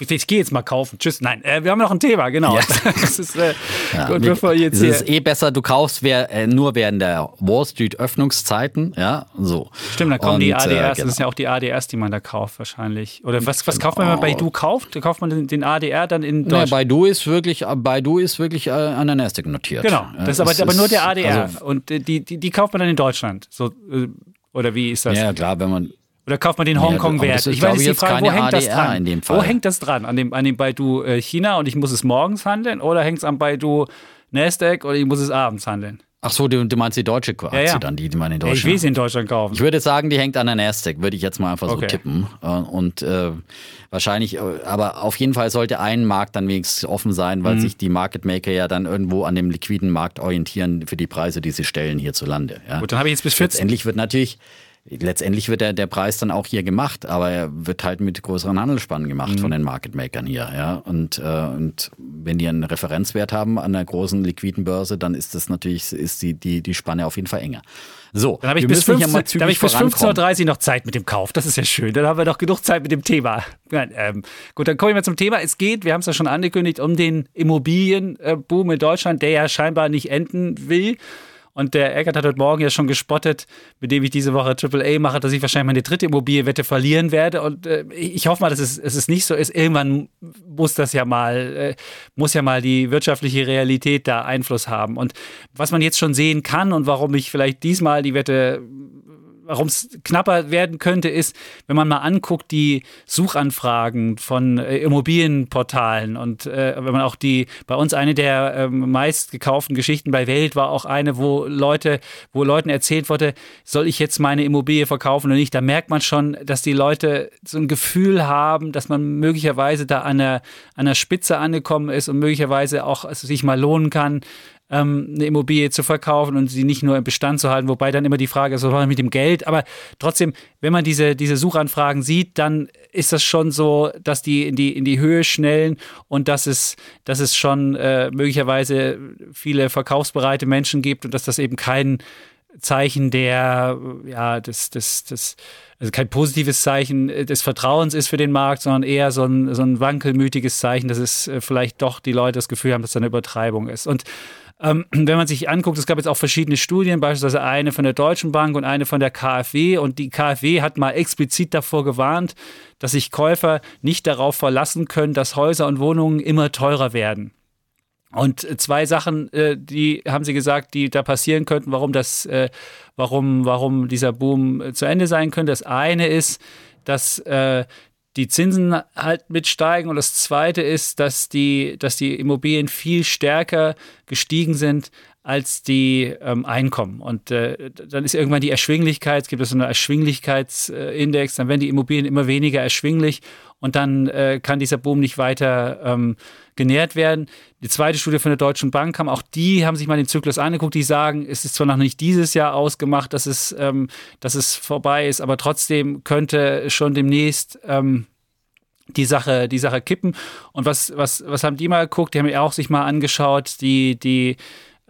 ich, ich gehe jetzt mal kaufen. Tschüss. Nein, äh, wir haben noch ein Thema, genau. Ja. Das ist, äh, ja, gut, bevor jetzt hier es ist eh besser, du kaufst wer, äh, nur während der Wall Street Öffnungszeiten, ja, so. Stimmt, da kommen Und, die ADRs, äh, genau. das sind ja auch die ADRs, die man da kauft wahrscheinlich. Oder was, was kauft man, wenn man Baidu kauft? Da kauft man den, den ADR dann in Deutschland? Ja, Baidu ist wirklich, Baidu ist wirklich äh, an der Nasdaq notiert. Genau, das ist aber, aber nur der ADR. Also, Und die, die, die kauft man dann in Deutschland. So, äh, oder wie ist das? Ja, klar, wenn man oder kauft man den Hongkong-Wert? Ja, ich weiß jetzt Frage, wo hängt ADR das dran? In dem Fall. Wo hängt das dran? An dem, an dem Baidu äh, China und ich muss es morgens handeln? Oder hängt es am Baidu Nasdaq oder ich muss es abends handeln? Ach so, du, du meinst die deutsche Aktie ja, ja. dann, die, die man in Deutschland. Ich will sie in Deutschland kaufen. Ich würde sagen, die hängt an der Nasdaq, würde ich jetzt mal einfach so okay. tippen. Äh, und äh, wahrscheinlich, äh, aber auf jeden Fall sollte ein Markt dann wenigstens offen sein, weil mhm. sich die Market Maker ja dann irgendwo an dem liquiden Markt orientieren für die Preise, die sie stellen hierzulande. Ja. Gut, dann habe ich jetzt bis 14. Letztendlich wird natürlich Letztendlich wird der, der Preis dann auch hier gemacht, aber er wird halt mit größeren Handelsspannen gemacht mhm. von den Market Makern hier. Ja? Und, äh, und wenn die einen Referenzwert haben an einer großen liquiden Börse, dann ist das natürlich ist die, die, die Spanne auf jeden Fall enger. So, dann habe ich, bis 15, ja dann hab ich bis 15.30 Uhr noch Zeit mit dem Kauf. Das ist ja schön. Dann haben wir doch genug Zeit mit dem Thema. Ähm, gut, dann kommen wir mal zum Thema. Es geht, wir haben es ja schon angekündigt, um den Immobilienboom in Deutschland, der ja scheinbar nicht enden will. Und der Eckert hat heute Morgen ja schon gespottet, mit dem ich diese Woche AAA mache, dass ich wahrscheinlich meine dritte Immobilienwette verlieren werde. Und äh, ich hoffe mal, dass es, es ist nicht so ist. Irgendwann muss das ja mal, äh, muss ja mal die wirtschaftliche Realität da Einfluss haben. Und was man jetzt schon sehen kann und warum ich vielleicht diesmal die Wette warum es knapper werden könnte, ist, wenn man mal anguckt, die Suchanfragen von äh, Immobilienportalen und äh, wenn man auch die, bei uns eine der äh, meistgekauften Geschichten bei Welt war auch eine, wo Leute, wo Leuten erzählt wurde, soll ich jetzt meine Immobilie verkaufen oder nicht, da merkt man schon, dass die Leute so ein Gefühl haben, dass man möglicherweise da an der, an der Spitze angekommen ist und möglicherweise auch es sich mal lohnen kann, ähm, eine Immobilie zu verkaufen und sie nicht nur im Bestand zu halten, wobei dann immer die Frage ist, was mache ich mit dem Geld? Aber trotzdem, wenn man diese, diese Suchanfragen sieht, dann ist das schon so, dass die in die, in die Höhe schnellen und dass es, dass es schon äh, möglicherweise viele verkaufsbereite Menschen gibt und dass das eben kein Zeichen der, ja, des, des, des, also kein positives Zeichen des Vertrauens ist für den Markt, sondern eher so ein, so ein wankelmütiges Zeichen, dass es äh, vielleicht doch die Leute das Gefühl haben, dass da eine Übertreibung ist. Und ähm, wenn man sich anguckt, es gab jetzt auch verschiedene Studien, beispielsweise eine von der Deutschen Bank und eine von der KfW. Und die KfW hat mal explizit davor gewarnt, dass sich Käufer nicht darauf verlassen können, dass Häuser und Wohnungen immer teurer werden. Und zwei Sachen, äh, die haben sie gesagt, die da passieren könnten, warum das, äh, warum, warum dieser Boom zu Ende sein könnte. Das eine ist, dass äh, die Zinsen halt mitsteigen. Und das Zweite ist, dass die, dass die Immobilien viel stärker gestiegen sind als die ähm, Einkommen. Und äh, dann ist irgendwann die Erschwinglichkeit, es gibt so einen Erschwinglichkeitsindex, dann werden die Immobilien immer weniger erschwinglich und dann äh, kann dieser Boom nicht weiter ähm, genährt werden. Die zweite Studie von der Deutschen Bank kam, auch die haben sich mal den Zyklus angeguckt, die sagen, es ist zwar noch nicht dieses Jahr ausgemacht, dass es, ähm, dass es vorbei ist, aber trotzdem könnte schon demnächst ähm, die Sache, die Sache kippen. Und was, was, was haben die mal geguckt? Die haben ja auch sich mal angeschaut, die, die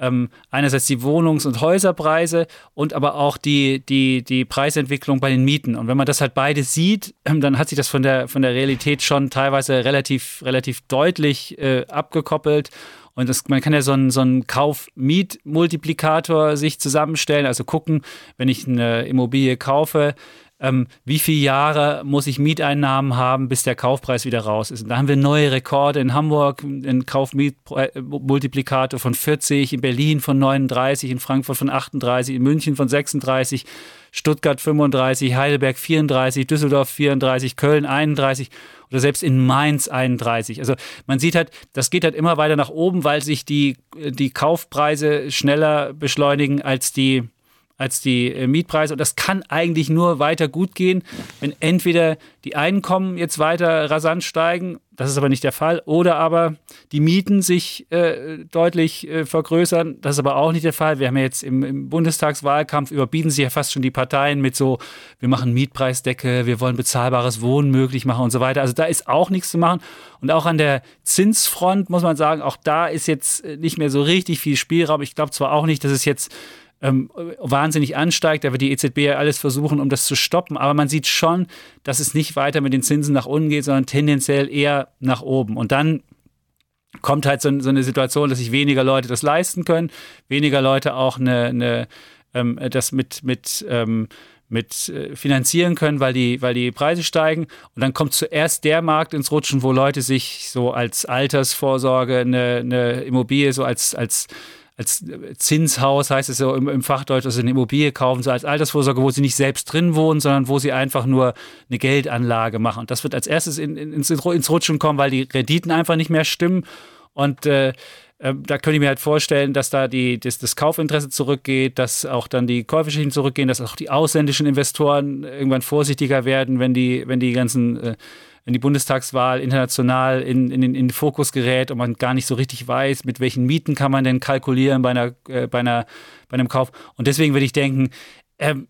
ähm, einerseits die Wohnungs- und Häuserpreise und aber auch die, die, die Preisentwicklung bei den Mieten. Und wenn man das halt beide sieht, ähm, dann hat sich das von der, von der Realität schon teilweise relativ, relativ deutlich äh, abgekoppelt. Und das, man kann ja so einen, so einen Kauf-Miet-Multiplikator sich zusammenstellen, also gucken, wenn ich eine Immobilie kaufe, ähm, wie viele Jahre muss ich Mieteinnahmen haben, bis der Kaufpreis wieder raus ist. Und da haben wir neue Rekorde in Hamburg, einen Kaufmietmultiplikator von 40, in Berlin von 39, in Frankfurt von 38, in München von 36. Stuttgart 35, Heidelberg 34, Düsseldorf 34, Köln 31 oder selbst in Mainz 31. Also man sieht halt, das geht halt immer weiter nach oben, weil sich die, die Kaufpreise schneller beschleunigen als die als die äh, Mietpreise. Und das kann eigentlich nur weiter gut gehen, wenn entweder die Einkommen jetzt weiter rasant steigen, das ist aber nicht der Fall, oder aber die Mieten sich äh, deutlich äh, vergrößern, das ist aber auch nicht der Fall. Wir haben ja jetzt im, im, Bundestagswahlkampf überbieten sich ja fast schon die Parteien mit so, wir machen Mietpreisdecke, wir wollen bezahlbares Wohnen möglich machen und so weiter. Also da ist auch nichts zu machen. Und auch an der Zinsfront muss man sagen, auch da ist jetzt äh, nicht mehr so richtig viel Spielraum. Ich glaube zwar auch nicht, dass es jetzt ähm, wahnsinnig ansteigt. Da wird die EZB ja alles versuchen, um das zu stoppen. Aber man sieht schon, dass es nicht weiter mit den Zinsen nach unten geht, sondern tendenziell eher nach oben. Und dann kommt halt so, so eine Situation, dass sich weniger Leute das leisten können, weniger Leute auch eine, eine ähm, das mit, mit ähm, mit äh, finanzieren können, weil die, weil die Preise steigen. Und dann kommt zuerst der Markt ins Rutschen, wo Leute sich so als Altersvorsorge eine, eine Immobilie so als, als als Zinshaus, heißt es so im, im Fachdeutsch, also eine Immobilie kaufen, so als Altersvorsorge, wo sie nicht selbst drin wohnen, sondern wo sie einfach nur eine Geldanlage machen. Und das wird als erstes in, in, ins, ins Rutschen kommen, weil die Renditen einfach nicht mehr stimmen. Und äh, äh, da könnte ich mir halt vorstellen, dass da die, das, das Kaufinteresse zurückgeht, dass auch dann die Käuferschichten zurückgehen, dass auch die ausländischen Investoren irgendwann vorsichtiger werden, wenn die, wenn die ganzen äh, wenn die Bundestagswahl international in, in, in, den Fokus gerät und man gar nicht so richtig weiß, mit welchen Mieten kann man denn kalkulieren bei, einer, äh, bei, einer, bei einem Kauf. Und deswegen würde ich denken, ähm,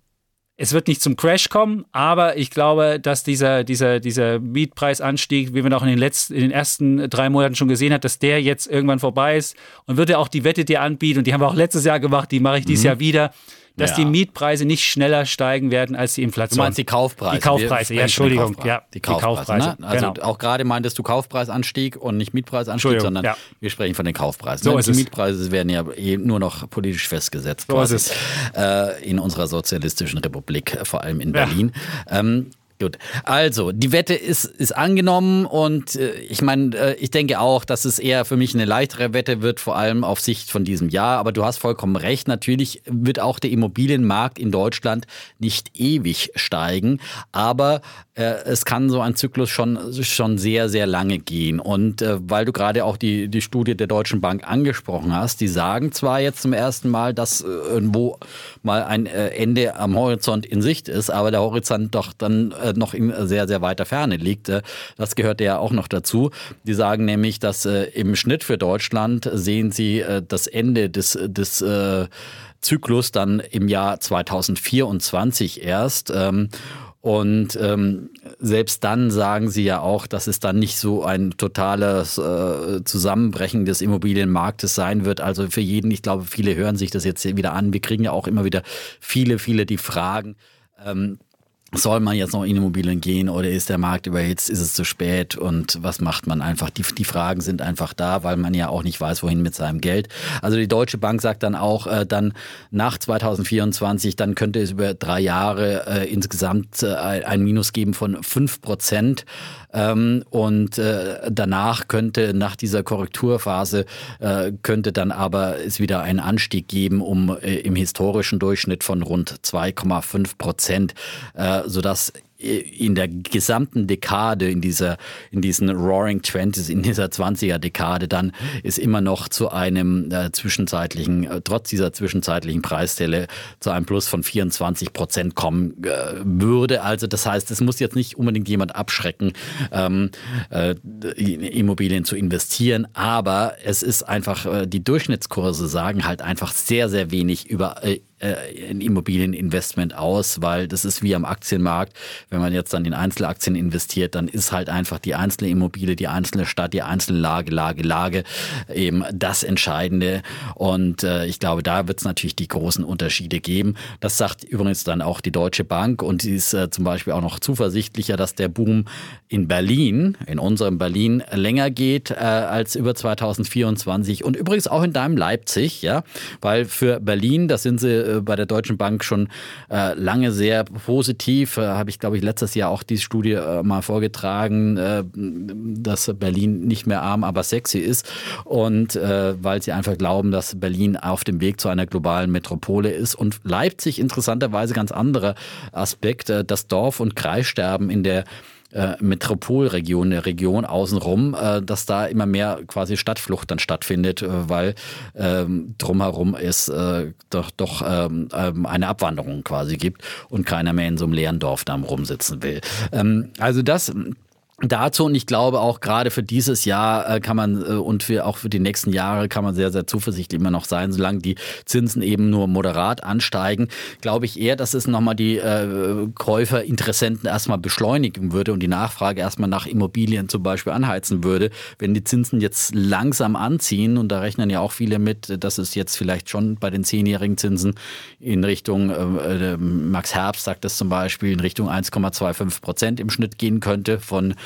es wird nicht zum Crash kommen, aber ich glaube, dass dieser, dieser, dieser Mietpreisanstieg, wie man auch in den, letzten, in den ersten drei Monaten schon gesehen hat, dass der jetzt irgendwann vorbei ist und wird ja auch die Wette dir anbieten und die haben wir auch letztes Jahr gemacht, die mache ich dieses mhm. Jahr wieder dass ja. die Mietpreise nicht schneller steigen werden als die Inflation. Du meinst die Kaufpreise? Die Kaufpreise, ja, Entschuldigung. Kaufpreise. Ja, die Kaufpreise. Die Kaufpreise ne? Also genau. auch gerade meintest du Kaufpreisanstieg und nicht Mietpreisanstieg, sondern ja. wir sprechen von den Kaufpreisen. So ne? die Mietpreise werden ja eh nur noch politisch festgesetzt. So quasi, ist es. Äh, in unserer sozialistischen Republik, vor allem in Berlin. Ähm, Gut. Also, die Wette ist, ist angenommen und äh, ich meine, äh, ich denke auch, dass es eher für mich eine leichtere Wette wird, vor allem auf Sicht von diesem Jahr. Aber du hast vollkommen recht. Natürlich wird auch der Immobilienmarkt in Deutschland nicht ewig steigen. Aber es kann so ein Zyklus schon, schon sehr, sehr lange gehen. Und äh, weil du gerade auch die, die Studie der Deutschen Bank angesprochen hast, die sagen zwar jetzt zum ersten Mal, dass äh, irgendwo mal ein äh, Ende am Horizont in Sicht ist, aber der Horizont doch dann äh, noch in sehr, sehr weiter Ferne liegt. Äh, das gehört ja auch noch dazu. Die sagen nämlich, dass im Schnitt für Deutschland sehen sie das Ende des, des Zyklus dann im Jahr 2024 erst. Ähm, und ähm, selbst dann sagen sie ja auch, dass es dann nicht so ein totales äh, Zusammenbrechen des Immobilienmarktes sein wird. Also für jeden, ich glaube, viele hören sich das jetzt wieder an. Wir kriegen ja auch immer wieder viele, viele die Fragen. Ähm, soll man jetzt noch in Immobilien gehen oder ist der Markt überhitzt, ist es zu spät und was macht man einfach? Die, die Fragen sind einfach da, weil man ja auch nicht weiß, wohin mit seinem Geld. Also die Deutsche Bank sagt dann auch, äh, dann nach 2024, dann könnte es über drei Jahre äh, insgesamt äh, ein Minus geben von fünf Prozent. Ähm, und äh, danach könnte, nach dieser Korrekturphase, äh, könnte dann aber es wieder einen Anstieg geben um äh, im historischen Durchschnitt von rund 2,5 Prozent, äh, sodass in der gesamten Dekade, in dieser, in diesen Roaring Twenties, in dieser 20er Dekade, dann ist immer noch zu einem äh, zwischenzeitlichen, äh, trotz dieser zwischenzeitlichen Preisstelle, zu einem Plus von 24 Prozent kommen äh, würde. Also das heißt, es muss jetzt nicht unbedingt jemand abschrecken, ähm, äh, in Immobilien zu investieren, aber es ist einfach, äh, die Durchschnittskurse sagen halt einfach sehr, sehr wenig über äh, äh, ein Immobilieninvestment aus, weil das ist wie am Aktienmarkt. Wenn man jetzt dann in Einzelaktien investiert, dann ist halt einfach die einzelne Immobilie, die einzelne Stadt, die einzelne Lage, Lage, Lage eben das Entscheidende. Und äh, ich glaube, da wird es natürlich die großen Unterschiede geben. Das sagt übrigens dann auch die Deutsche Bank und sie ist äh, zum Beispiel auch noch zuversichtlicher, dass der Boom in Berlin, in unserem Berlin, länger geht äh, als über 2024 und übrigens auch in deinem Leipzig, ja, weil für Berlin, das sind sie äh, bei der Deutschen Bank schon äh, lange sehr positiv. Äh, Habe ich, glaube ich, letztes Jahr auch diese Studie mal vorgetragen, dass Berlin nicht mehr arm, aber sexy ist. Und weil sie einfach glauben, dass Berlin auf dem Weg zu einer globalen Metropole ist. Und Leipzig interessanterweise ganz anderer Aspekt, das Dorf- und Kreissterben in der äh, Metropolregion, der Region außenrum, äh, dass da immer mehr quasi Stadtflucht dann stattfindet, äh, weil ähm, drumherum es äh, doch, doch ähm, ähm, eine Abwanderung quasi gibt und keiner mehr in so einem leeren Dorf da rumsitzen will. Ähm, also das dazu und ich glaube auch gerade für dieses Jahr äh, kann man äh, und für auch für die nächsten Jahre kann man sehr sehr zuversichtlich immer noch sein, solange die Zinsen eben nur moderat ansteigen, glaube ich eher, dass es nochmal die äh, Käufer Interessenten erstmal beschleunigen würde und die Nachfrage erstmal nach Immobilien zum Beispiel anheizen würde, wenn die Zinsen jetzt langsam anziehen und da rechnen ja auch viele mit, dass es jetzt vielleicht schon bei den zehnjährigen Zinsen in Richtung äh, Max Herbst sagt das zum Beispiel in Richtung 1,25 Prozent im Schnitt gehen könnte von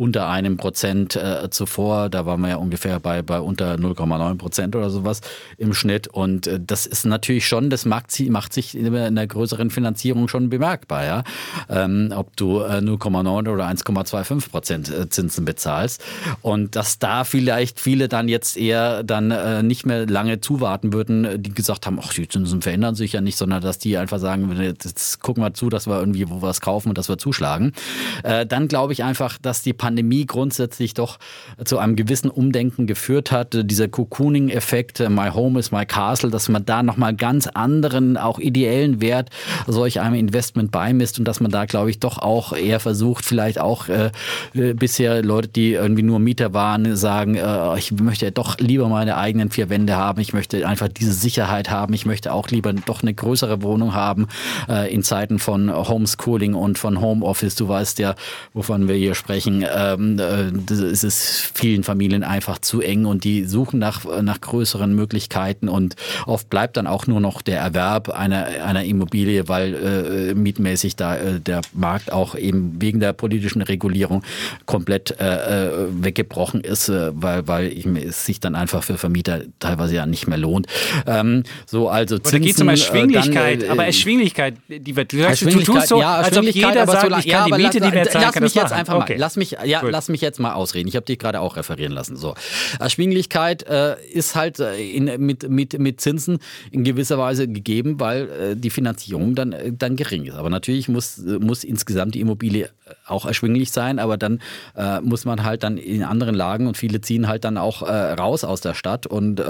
unter einem Prozent äh, zuvor. Da waren wir ja ungefähr bei, bei unter 0,9 Prozent oder sowas im Schnitt. Und äh, das ist natürlich schon, das macht, macht sich in einer größeren Finanzierung schon bemerkbar. Ja? Ähm, ob du äh, 0,9 oder 1,25 Prozent äh, Zinsen bezahlst. Und dass da vielleicht viele dann jetzt eher dann äh, nicht mehr lange zuwarten würden, die gesagt haben, ach, die Zinsen verändern sich ja nicht, sondern dass die einfach sagen, jetzt gucken wir zu, dass wir irgendwie wo was kaufen und dass wir zuschlagen. Äh, dann glaube ich einfach, dass die Pandemie grundsätzlich doch zu einem gewissen Umdenken geführt hat. Dieser Cocooning-Effekt, My Home is my Castle, dass man da nochmal ganz anderen, auch ideellen Wert solch einem Investment beimisst und dass man da, glaube ich, doch auch eher versucht, vielleicht auch äh, äh, bisher Leute, die irgendwie nur Mieter waren, sagen, äh, ich möchte doch lieber meine eigenen vier Wände haben, ich möchte einfach diese Sicherheit haben, ich möchte auch lieber doch eine größere Wohnung haben äh, in Zeiten von Homeschooling und von Homeoffice. Du weißt ja, wovon wir hier sprechen sprechen, ähm, äh, ist es vielen Familien einfach zu eng und die suchen nach, nach größeren Möglichkeiten und oft bleibt dann auch nur noch der Erwerb einer, einer Immobilie, weil äh, mietmäßig da äh, der Markt auch eben wegen der politischen Regulierung komplett äh, äh weggebrochen ist, äh, weil, weil es sich dann einfach für Vermieter teilweise ja nicht mehr lohnt. Ähm, so, also Zinsen, da geht es um Erschwinglichkeit, dann, aber Erschwinglichkeit, die wird, du, sagst, du tust so, ja, als ob jeder sagt, ich kann ja, die Miete, die wir zahlen, lass mich jetzt einfach okay. mal, lass mich, ja, Gut. lass mich jetzt mal ausreden. Ich habe dich gerade auch referieren lassen. So. Erschwinglichkeit äh, ist halt äh, in, mit, mit, mit Zinsen in gewisser Weise gegeben, weil äh, die Finanzierung dann, äh, dann gering ist. Aber natürlich muss, muss insgesamt die Immobilie auch erschwinglich sein, aber dann äh, muss man halt dann in anderen Lagen und viele ziehen halt dann auch äh, raus aus der Stadt und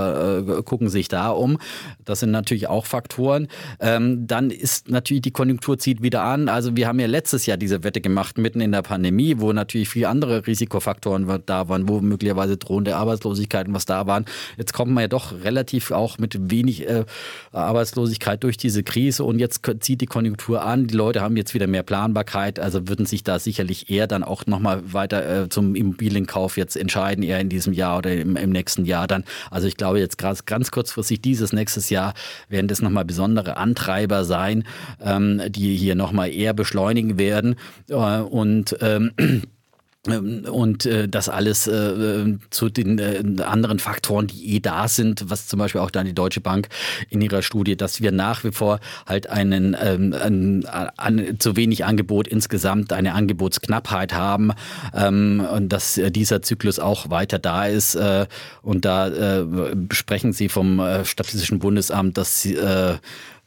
gucken sich da um. Das sind natürlich auch Faktoren. Ähm, dann ist natürlich die Konjunktur zieht wieder an. Also wir haben ja letztes Jahr diese Wette gemacht, mitten in der Pandemie, wo natürlich viel andere Risikofaktoren da waren, wo möglicherweise drohende Arbeitslosigkeiten was da waren. Jetzt kommt man ja doch relativ auch mit wenig äh, Arbeitslosigkeit durch diese Krise und jetzt zieht die Konjunktur an. Die Leute haben jetzt wieder mehr Planbarkeit, also würden sich da sicherlich eher dann auch nochmal weiter äh, zum Immobilienkauf jetzt entscheiden, eher in diesem Jahr oder im, im nächsten Jahr dann. Also ich glaube jetzt ganz, ganz kurzfristig dieses nächstes Jahr werden das nochmal besondere Antreiber sein, ähm, die hier nochmal eher beschleunigen werden. Äh, und ähm, und äh, das alles äh, äh, zu den äh, anderen Faktoren, die eh da sind, was zum Beispiel auch dann die Deutsche Bank in ihrer Studie, dass wir nach wie vor halt einen ähm, ein, ein, zu wenig Angebot insgesamt, eine Angebotsknappheit haben ähm, und dass äh, dieser Zyklus auch weiter da ist. Äh, und da äh, sprechen Sie vom äh, Statistischen Bundesamt, dass sie äh,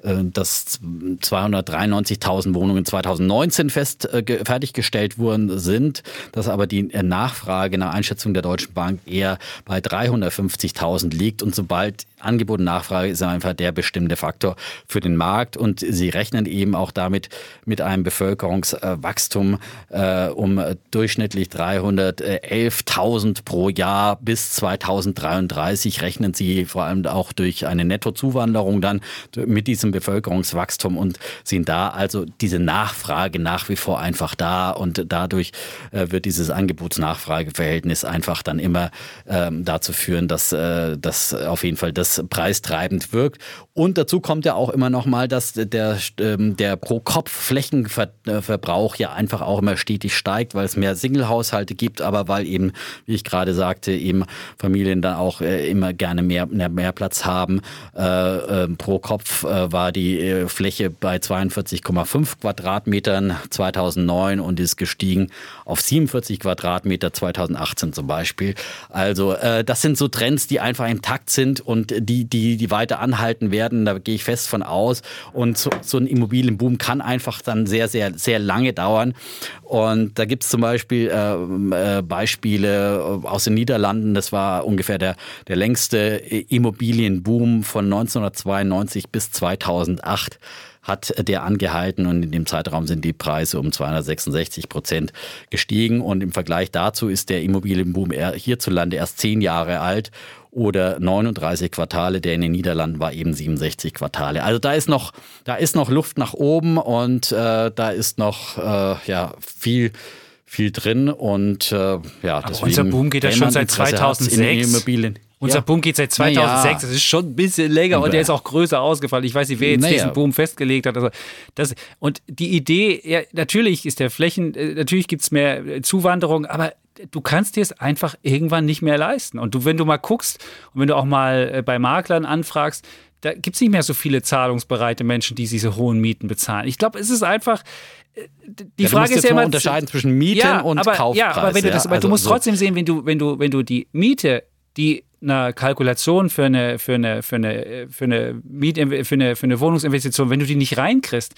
dass 293.000 Wohnungen 2019 fest äh, fertiggestellt worden sind, dass aber die äh, Nachfrage nach Einschätzung der Deutschen Bank eher bei 350.000 liegt. Und sobald Angebot und Nachfrage ist einfach der bestimmte Faktor für den Markt. Und sie rechnen eben auch damit mit einem Bevölkerungswachstum äh, um durchschnittlich 311.000 pro Jahr bis 2033 rechnen sie vor allem auch durch eine Nettozuwanderung dann mit diesem Bevölkerungswachstum und sehen da also diese Nachfrage nach wie vor einfach da. Und dadurch äh, wird dieses Angebots-Nachfrage-Verhältnis einfach dann immer ähm, dazu führen, dass, äh, dass auf jeden Fall das preistreibend wirkt. Und dazu kommt ja auch immer noch mal, dass der, ähm, der Pro-Kopf-Flächenverbrauch ja einfach auch immer stetig steigt, weil es mehr Single-Haushalte gibt, aber weil eben, wie ich gerade sagte, eben Familien dann auch äh, immer gerne mehr, mehr Platz haben. Äh, äh, pro Kopf äh, war die äh, Fläche bei 42,5 Quadratmetern 2009 und ist gestiegen auf 47 Quadratmeter 2018 zum Beispiel. Also äh, das sind so Trends, die einfach im Takt sind und die, die, die weiter anhalten werden. Da gehe ich fest von aus. Und so, so ein Immobilienboom kann einfach dann sehr, sehr, sehr lange dauern. Und da gibt es zum Beispiel äh, äh, Beispiele aus den Niederlanden. Das war ungefähr der, der längste Immobilienboom von 1992 bis 2008 hat der angehalten und in dem Zeitraum sind die Preise um 266 Prozent gestiegen und im Vergleich dazu ist der Immobilienboom hierzulande erst zehn Jahre alt oder 39 Quartale, der in den Niederlanden war eben 67 Quartale. Also da ist noch, da ist noch Luft nach oben und äh, da ist noch äh, ja viel viel drin und äh, ja, Aber deswegen, unser Boom geht ja schon seit 2006. Immobilien. Unser ja. Boom geht seit 2006, naja. das ist schon ein bisschen länger und der ist auch größer ausgefallen. Ich weiß nicht, wer jetzt naja. diesen Boom festgelegt hat. Also das, und die Idee, ja, natürlich ist der Flächen, äh, natürlich gibt es mehr Zuwanderung, aber du kannst dir es einfach irgendwann nicht mehr leisten. Und du, wenn du mal guckst und wenn du auch mal äh, bei Maklern anfragst, da gibt es nicht mehr so viele zahlungsbereite Menschen, die diese hohen Mieten bezahlen. Ich glaube, es ist einfach, äh, die ja, Frage ist ja immer unterscheiden zwischen Mieten ja, und aber, Kaufpreis. Ja, aber wenn du das, ja, also du musst so. trotzdem sehen, wenn du, wenn du, wenn du die Miete, die einer Kalkulation für eine, für eine, für eine, für eine, Miet, für eine, für eine Wohnungsinvestition, wenn du die nicht reinkriegst,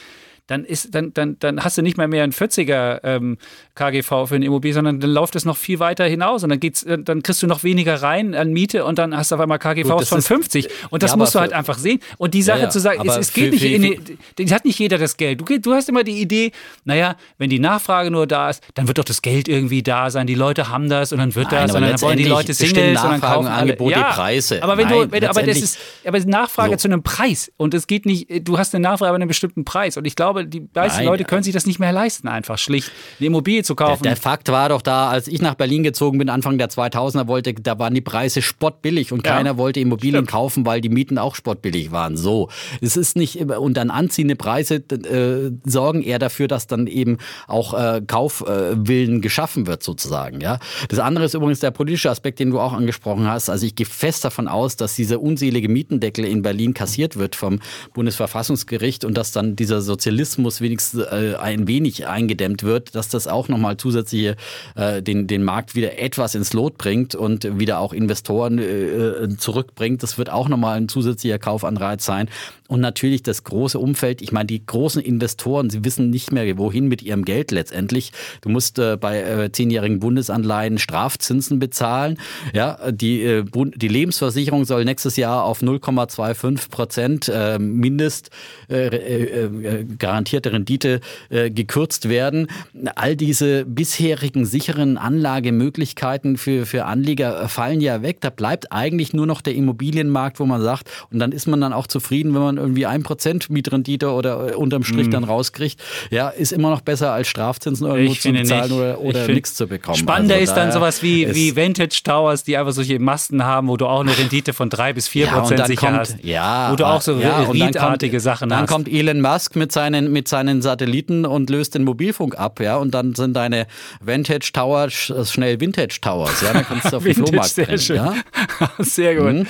dann, ist, dann, dann, dann hast du nicht mehr mehr ein 40er ähm, KGV für ein Immobilie, sondern dann läuft es noch viel weiter hinaus und dann, geht's, äh, dann kriegst du noch weniger rein an Miete und dann hast du auf einmal KGVs Gut, von 50. Und das ja, musst du halt einfach sehen. Und die Sache ja, ja. zu sagen, es, es geht nicht, in die, hat nicht jeder das Geld. Du, du hast immer die Idee, naja, wenn die Nachfrage nur da ist, dann wird doch das Geld irgendwie da sein. Die Leute haben das und dann wird Nein, das und dann wollen die Leute Singles und dann kaufen alle. Angebot, ja, die Preise. Aber wenn Nein, du, wenn, aber das ist, aber Nachfrage so. zu einem Preis und es geht nicht, du hast eine Nachfrage bei einem bestimmten Preis und ich glaube, die meisten Leute können sich das nicht mehr leisten, einfach schlicht eine Immobilie zu kaufen. Der, der, Fakt war doch da, als ich nach Berlin gezogen bin, Anfang der 2000er, wollte, da waren die Preise spottbillig und ja. keiner wollte Immobilien Stimmt. kaufen, weil die Mieten auch spottbillig waren. So, es ist nicht und dann anziehende Preise äh, sorgen eher dafür, dass dann eben auch äh, Kaufwillen äh, geschaffen wird sozusagen. Ja, das andere ist übrigens der politische Aspekt, den du auch angesprochen hast. Also ich gehe fest davon aus, dass dieser unselige Mietendeckel in Berlin kassiert wird vom Bundesverfassungsgericht und dass dann dieser Sozialismus wenigstens äh, ein wenig eingedämmt wird, dass das auch nochmal zusätzliche äh, den, den Markt wieder etwas ins Lot bringt und wieder auch Investoren äh, zurückbringt. Das wird auch nochmal ein zusätzlicher Kaufanreiz sein. Und natürlich das große Umfeld. Ich meine, die großen Investoren, sie wissen nicht mehr, wohin mit ihrem Geld letztendlich. Du musst äh, bei äh, zehnjährigen Bundesanleihen Strafzinsen bezahlen. Ja, die, äh, die Lebensversicherung soll nächstes Jahr auf 0,25 Prozent äh, Mindest äh, äh, garantierte Rendite gekürzt werden. All diese bisherigen sicheren Anlagemöglichkeiten für, für Anleger fallen ja weg. Da bleibt eigentlich nur noch der Immobilienmarkt, wo man sagt, und dann ist man dann auch zufrieden, wenn man irgendwie ein Prozent Mietrendite oder äh, unterm Strich mm. dann rauskriegt, ja, ist immer noch besser als Strafzinsen irgendwo ich zu bezahlen nicht. oder, oder nichts zu bekommen. Spannender also ist dann sowas wie, wie Vantage Towers, die einfach solche Masten haben, wo du auch eine Rendite von drei bis vier ja, Prozent sicher kommt, hast. Ja, wo du auch so ja, Sachen dann hast. Dann kommt Elon Musk mit seinen, mit seinen Satelliten und löst den Mobilfunk ab, ja, und dann sind deine Vantage Towers schnell Vintage Towers, ja, dann kannst du auf den Flohmarkt sehr bringen, schön. Ja? sehr gut. Mhm.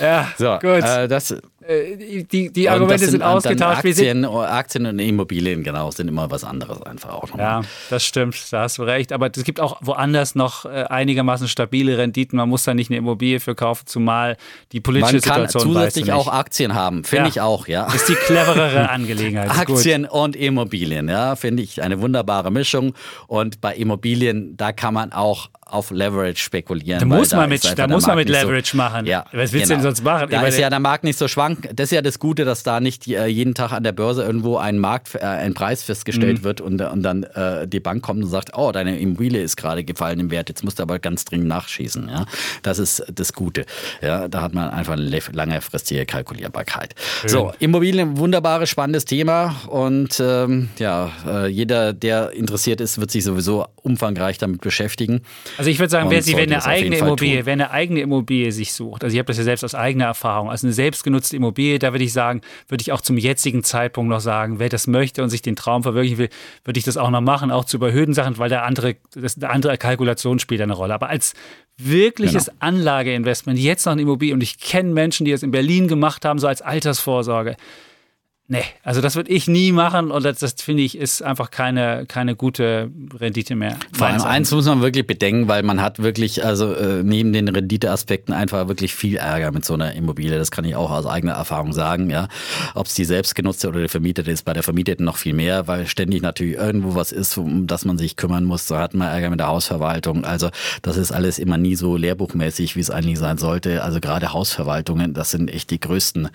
Ja, so, gut. Äh, das, äh, die, die Argumente sind, sind ausgetauscht. Aktien, Aktien und Immobilien, genau, sind immer was anderes einfach auch. Nochmal. Ja, das stimmt, da hast du recht. Aber es gibt auch woanders noch äh, einigermaßen stabile Renditen. Man muss da nicht eine Immobilie für kaufen, zumal die politische Situation Man kann Situation zusätzlich auch Aktien haben, finde ja. ich auch, ja. Ist die cleverere Angelegenheit. Aktien und Immobilien, ja, finde ich eine wunderbare Mischung. Und bei Immobilien, da kann man auch auf Leverage spekulieren. Da muss man mit, da muss man mit Leverage so, machen. Ja, Was willst genau. du denn sonst machen? Da ist ja der Markt nicht so schwankend Bank, das ist ja das Gute, dass da nicht äh, jeden Tag an der Börse irgendwo ein Markt, äh, ein Preis festgestellt mhm. wird und, und dann äh, die Bank kommt und sagt, oh, deine Immobilie ist gerade gefallen im Wert, jetzt musst du aber ganz dringend nachschießen. Ja? Das ist das Gute. Ja, da hat man einfach eine langfristige Kalkulierbarkeit. Schön. So, Immobilien, wunderbares, spannendes Thema und ähm, ja, äh, jeder, der interessiert ist, wird sich sowieso umfangreich damit beschäftigen. Also ich würde sagen, wer, sie, wer eine eigene Immobilie, wer eine eigene Immobilie sich sucht, also ich habe das ja selbst aus eigener Erfahrung, also eine selbstgenutzte Immobilie, da würde ich sagen, würde ich auch zum jetzigen Zeitpunkt noch sagen, wer das möchte und sich den Traum verwirklichen will, würde ich das auch noch machen, auch zu überhöhten Sachen, weil der andere, das, eine andere Kalkulation spielt eine Rolle. Aber als wirkliches genau. Anlageinvestment, jetzt noch eine Immobilie, und ich kenne Menschen, die das in Berlin gemacht haben, so als Altersvorsorge, Nee, also das würde ich nie machen und das, das finde ich ist einfach keine, keine gute Rendite mehr. Vor allem eins muss man wirklich bedenken, weil man hat wirklich, also äh, neben den Renditeaspekten einfach wirklich viel Ärger mit so einer Immobilie. Das kann ich auch aus eigener Erfahrung sagen, ja. Ob es die selbstgenutzte oder die vermietete ist, bei der vermieteten noch viel mehr, weil ständig natürlich irgendwo was ist, um das man sich kümmern muss. Da hat man Ärger mit der Hausverwaltung. Also das ist alles immer nie so lehrbuchmäßig, wie es eigentlich sein sollte. Also gerade Hausverwaltungen, das sind echt die größten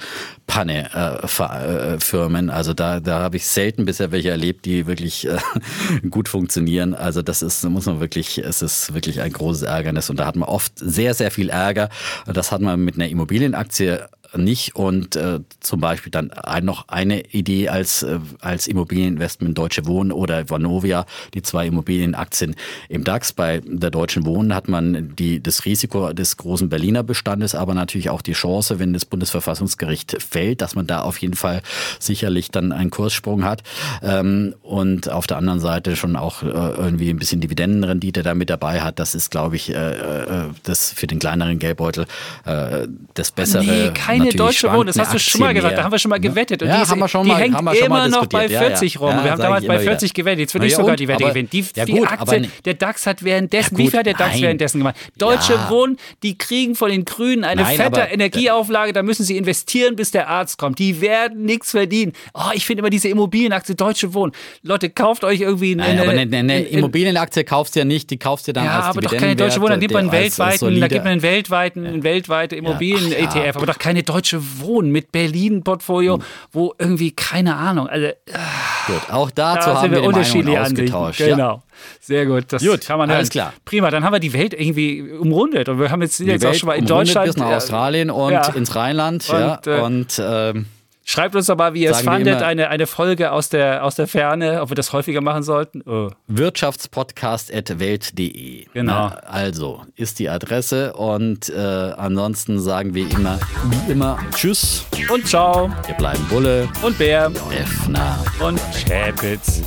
Panne. Äh, äh Firmen. Also da, da habe ich selten bisher welche erlebt, die wirklich äh, gut funktionieren. Also das ist, muss man wirklich, es ist wirklich ein großes Ärgernis und da hat man oft sehr, sehr viel Ärger. Das hat man mit einer Immobilienaktie nicht und äh, zum Beispiel dann ein, noch eine Idee als, äh, als Immobilieninvestment Deutsche Wohnen oder Vonovia, die zwei Immobilienaktien im DAX. Bei der Deutschen Wohnen hat man die, das Risiko des großen Berliner Bestandes, aber natürlich auch die Chance, wenn das Bundesverfassungsgericht fällt, dass man da auf jeden Fall sicherlich dann einen Kurssprung hat ähm, und auf der anderen Seite schon auch äh, irgendwie ein bisschen Dividendenrendite da mit dabei hat. Das ist, glaube ich, äh, äh, das für den kleineren Geldbeutel äh, das bessere. Nee, keine deutsche Wohnen, das hast du schon mal gesagt, mehr. da haben wir schon mal gewettet. Und ja, die, haben wir schon die mal, hängt immer noch bei 40 ja, ja. rum. wir haben damals bei 40 wieder. gewettet, jetzt will ich sogar die Wette gewinnen. Die, die gut, Aktie, der DAX hat währenddessen, wie viel hat der DAX währenddessen gemacht? Deutsche Wohnen, die kriegen von den Grünen eine Nein, fette Energieauflage, da müssen sie investieren, bis der Arzt kommt. Die werden nichts verdienen. Oh, ich finde immer diese Immobilienaktie Deutsche Wohnen. Leute, kauft euch irgendwie eine, Nein, aber eine, eine Immobilienaktie kaufst du ja nicht, die kaufst du dann ja, als aber doch keine Deutsche Wohnen, da gibt man einen weltweiten, da gibt man einen weltweiten, weltweite Immobilien-ETF, aber doch keine Deutsche Wohnen mit Berlin-Portfolio, hm. wo irgendwie, keine Ahnung. Also, gut, auch dazu da haben wir, unterschiedliche ausgetauscht. Genau. Ja. Sehr gut. Das gut, kann man alles klar. Prima, dann haben wir die Welt irgendwie umrundet und wir haben jetzt, jetzt auch schon mal in Deutschland. bis nach Australien und ja. ins Rheinland. Und, ja, äh, und ähm, Schreibt uns doch mal, wie ihr es fandet, eine, eine Folge aus der, aus der Ferne, ob wir das häufiger machen sollten. Oh. Wirtschaftspodcast.welt.de. Genau. Na, also ist die Adresse und äh, ansonsten sagen wir immer, immer Tschüss und Ciao. Wir bleiben Bulle und Bär, Defner und Chapitz.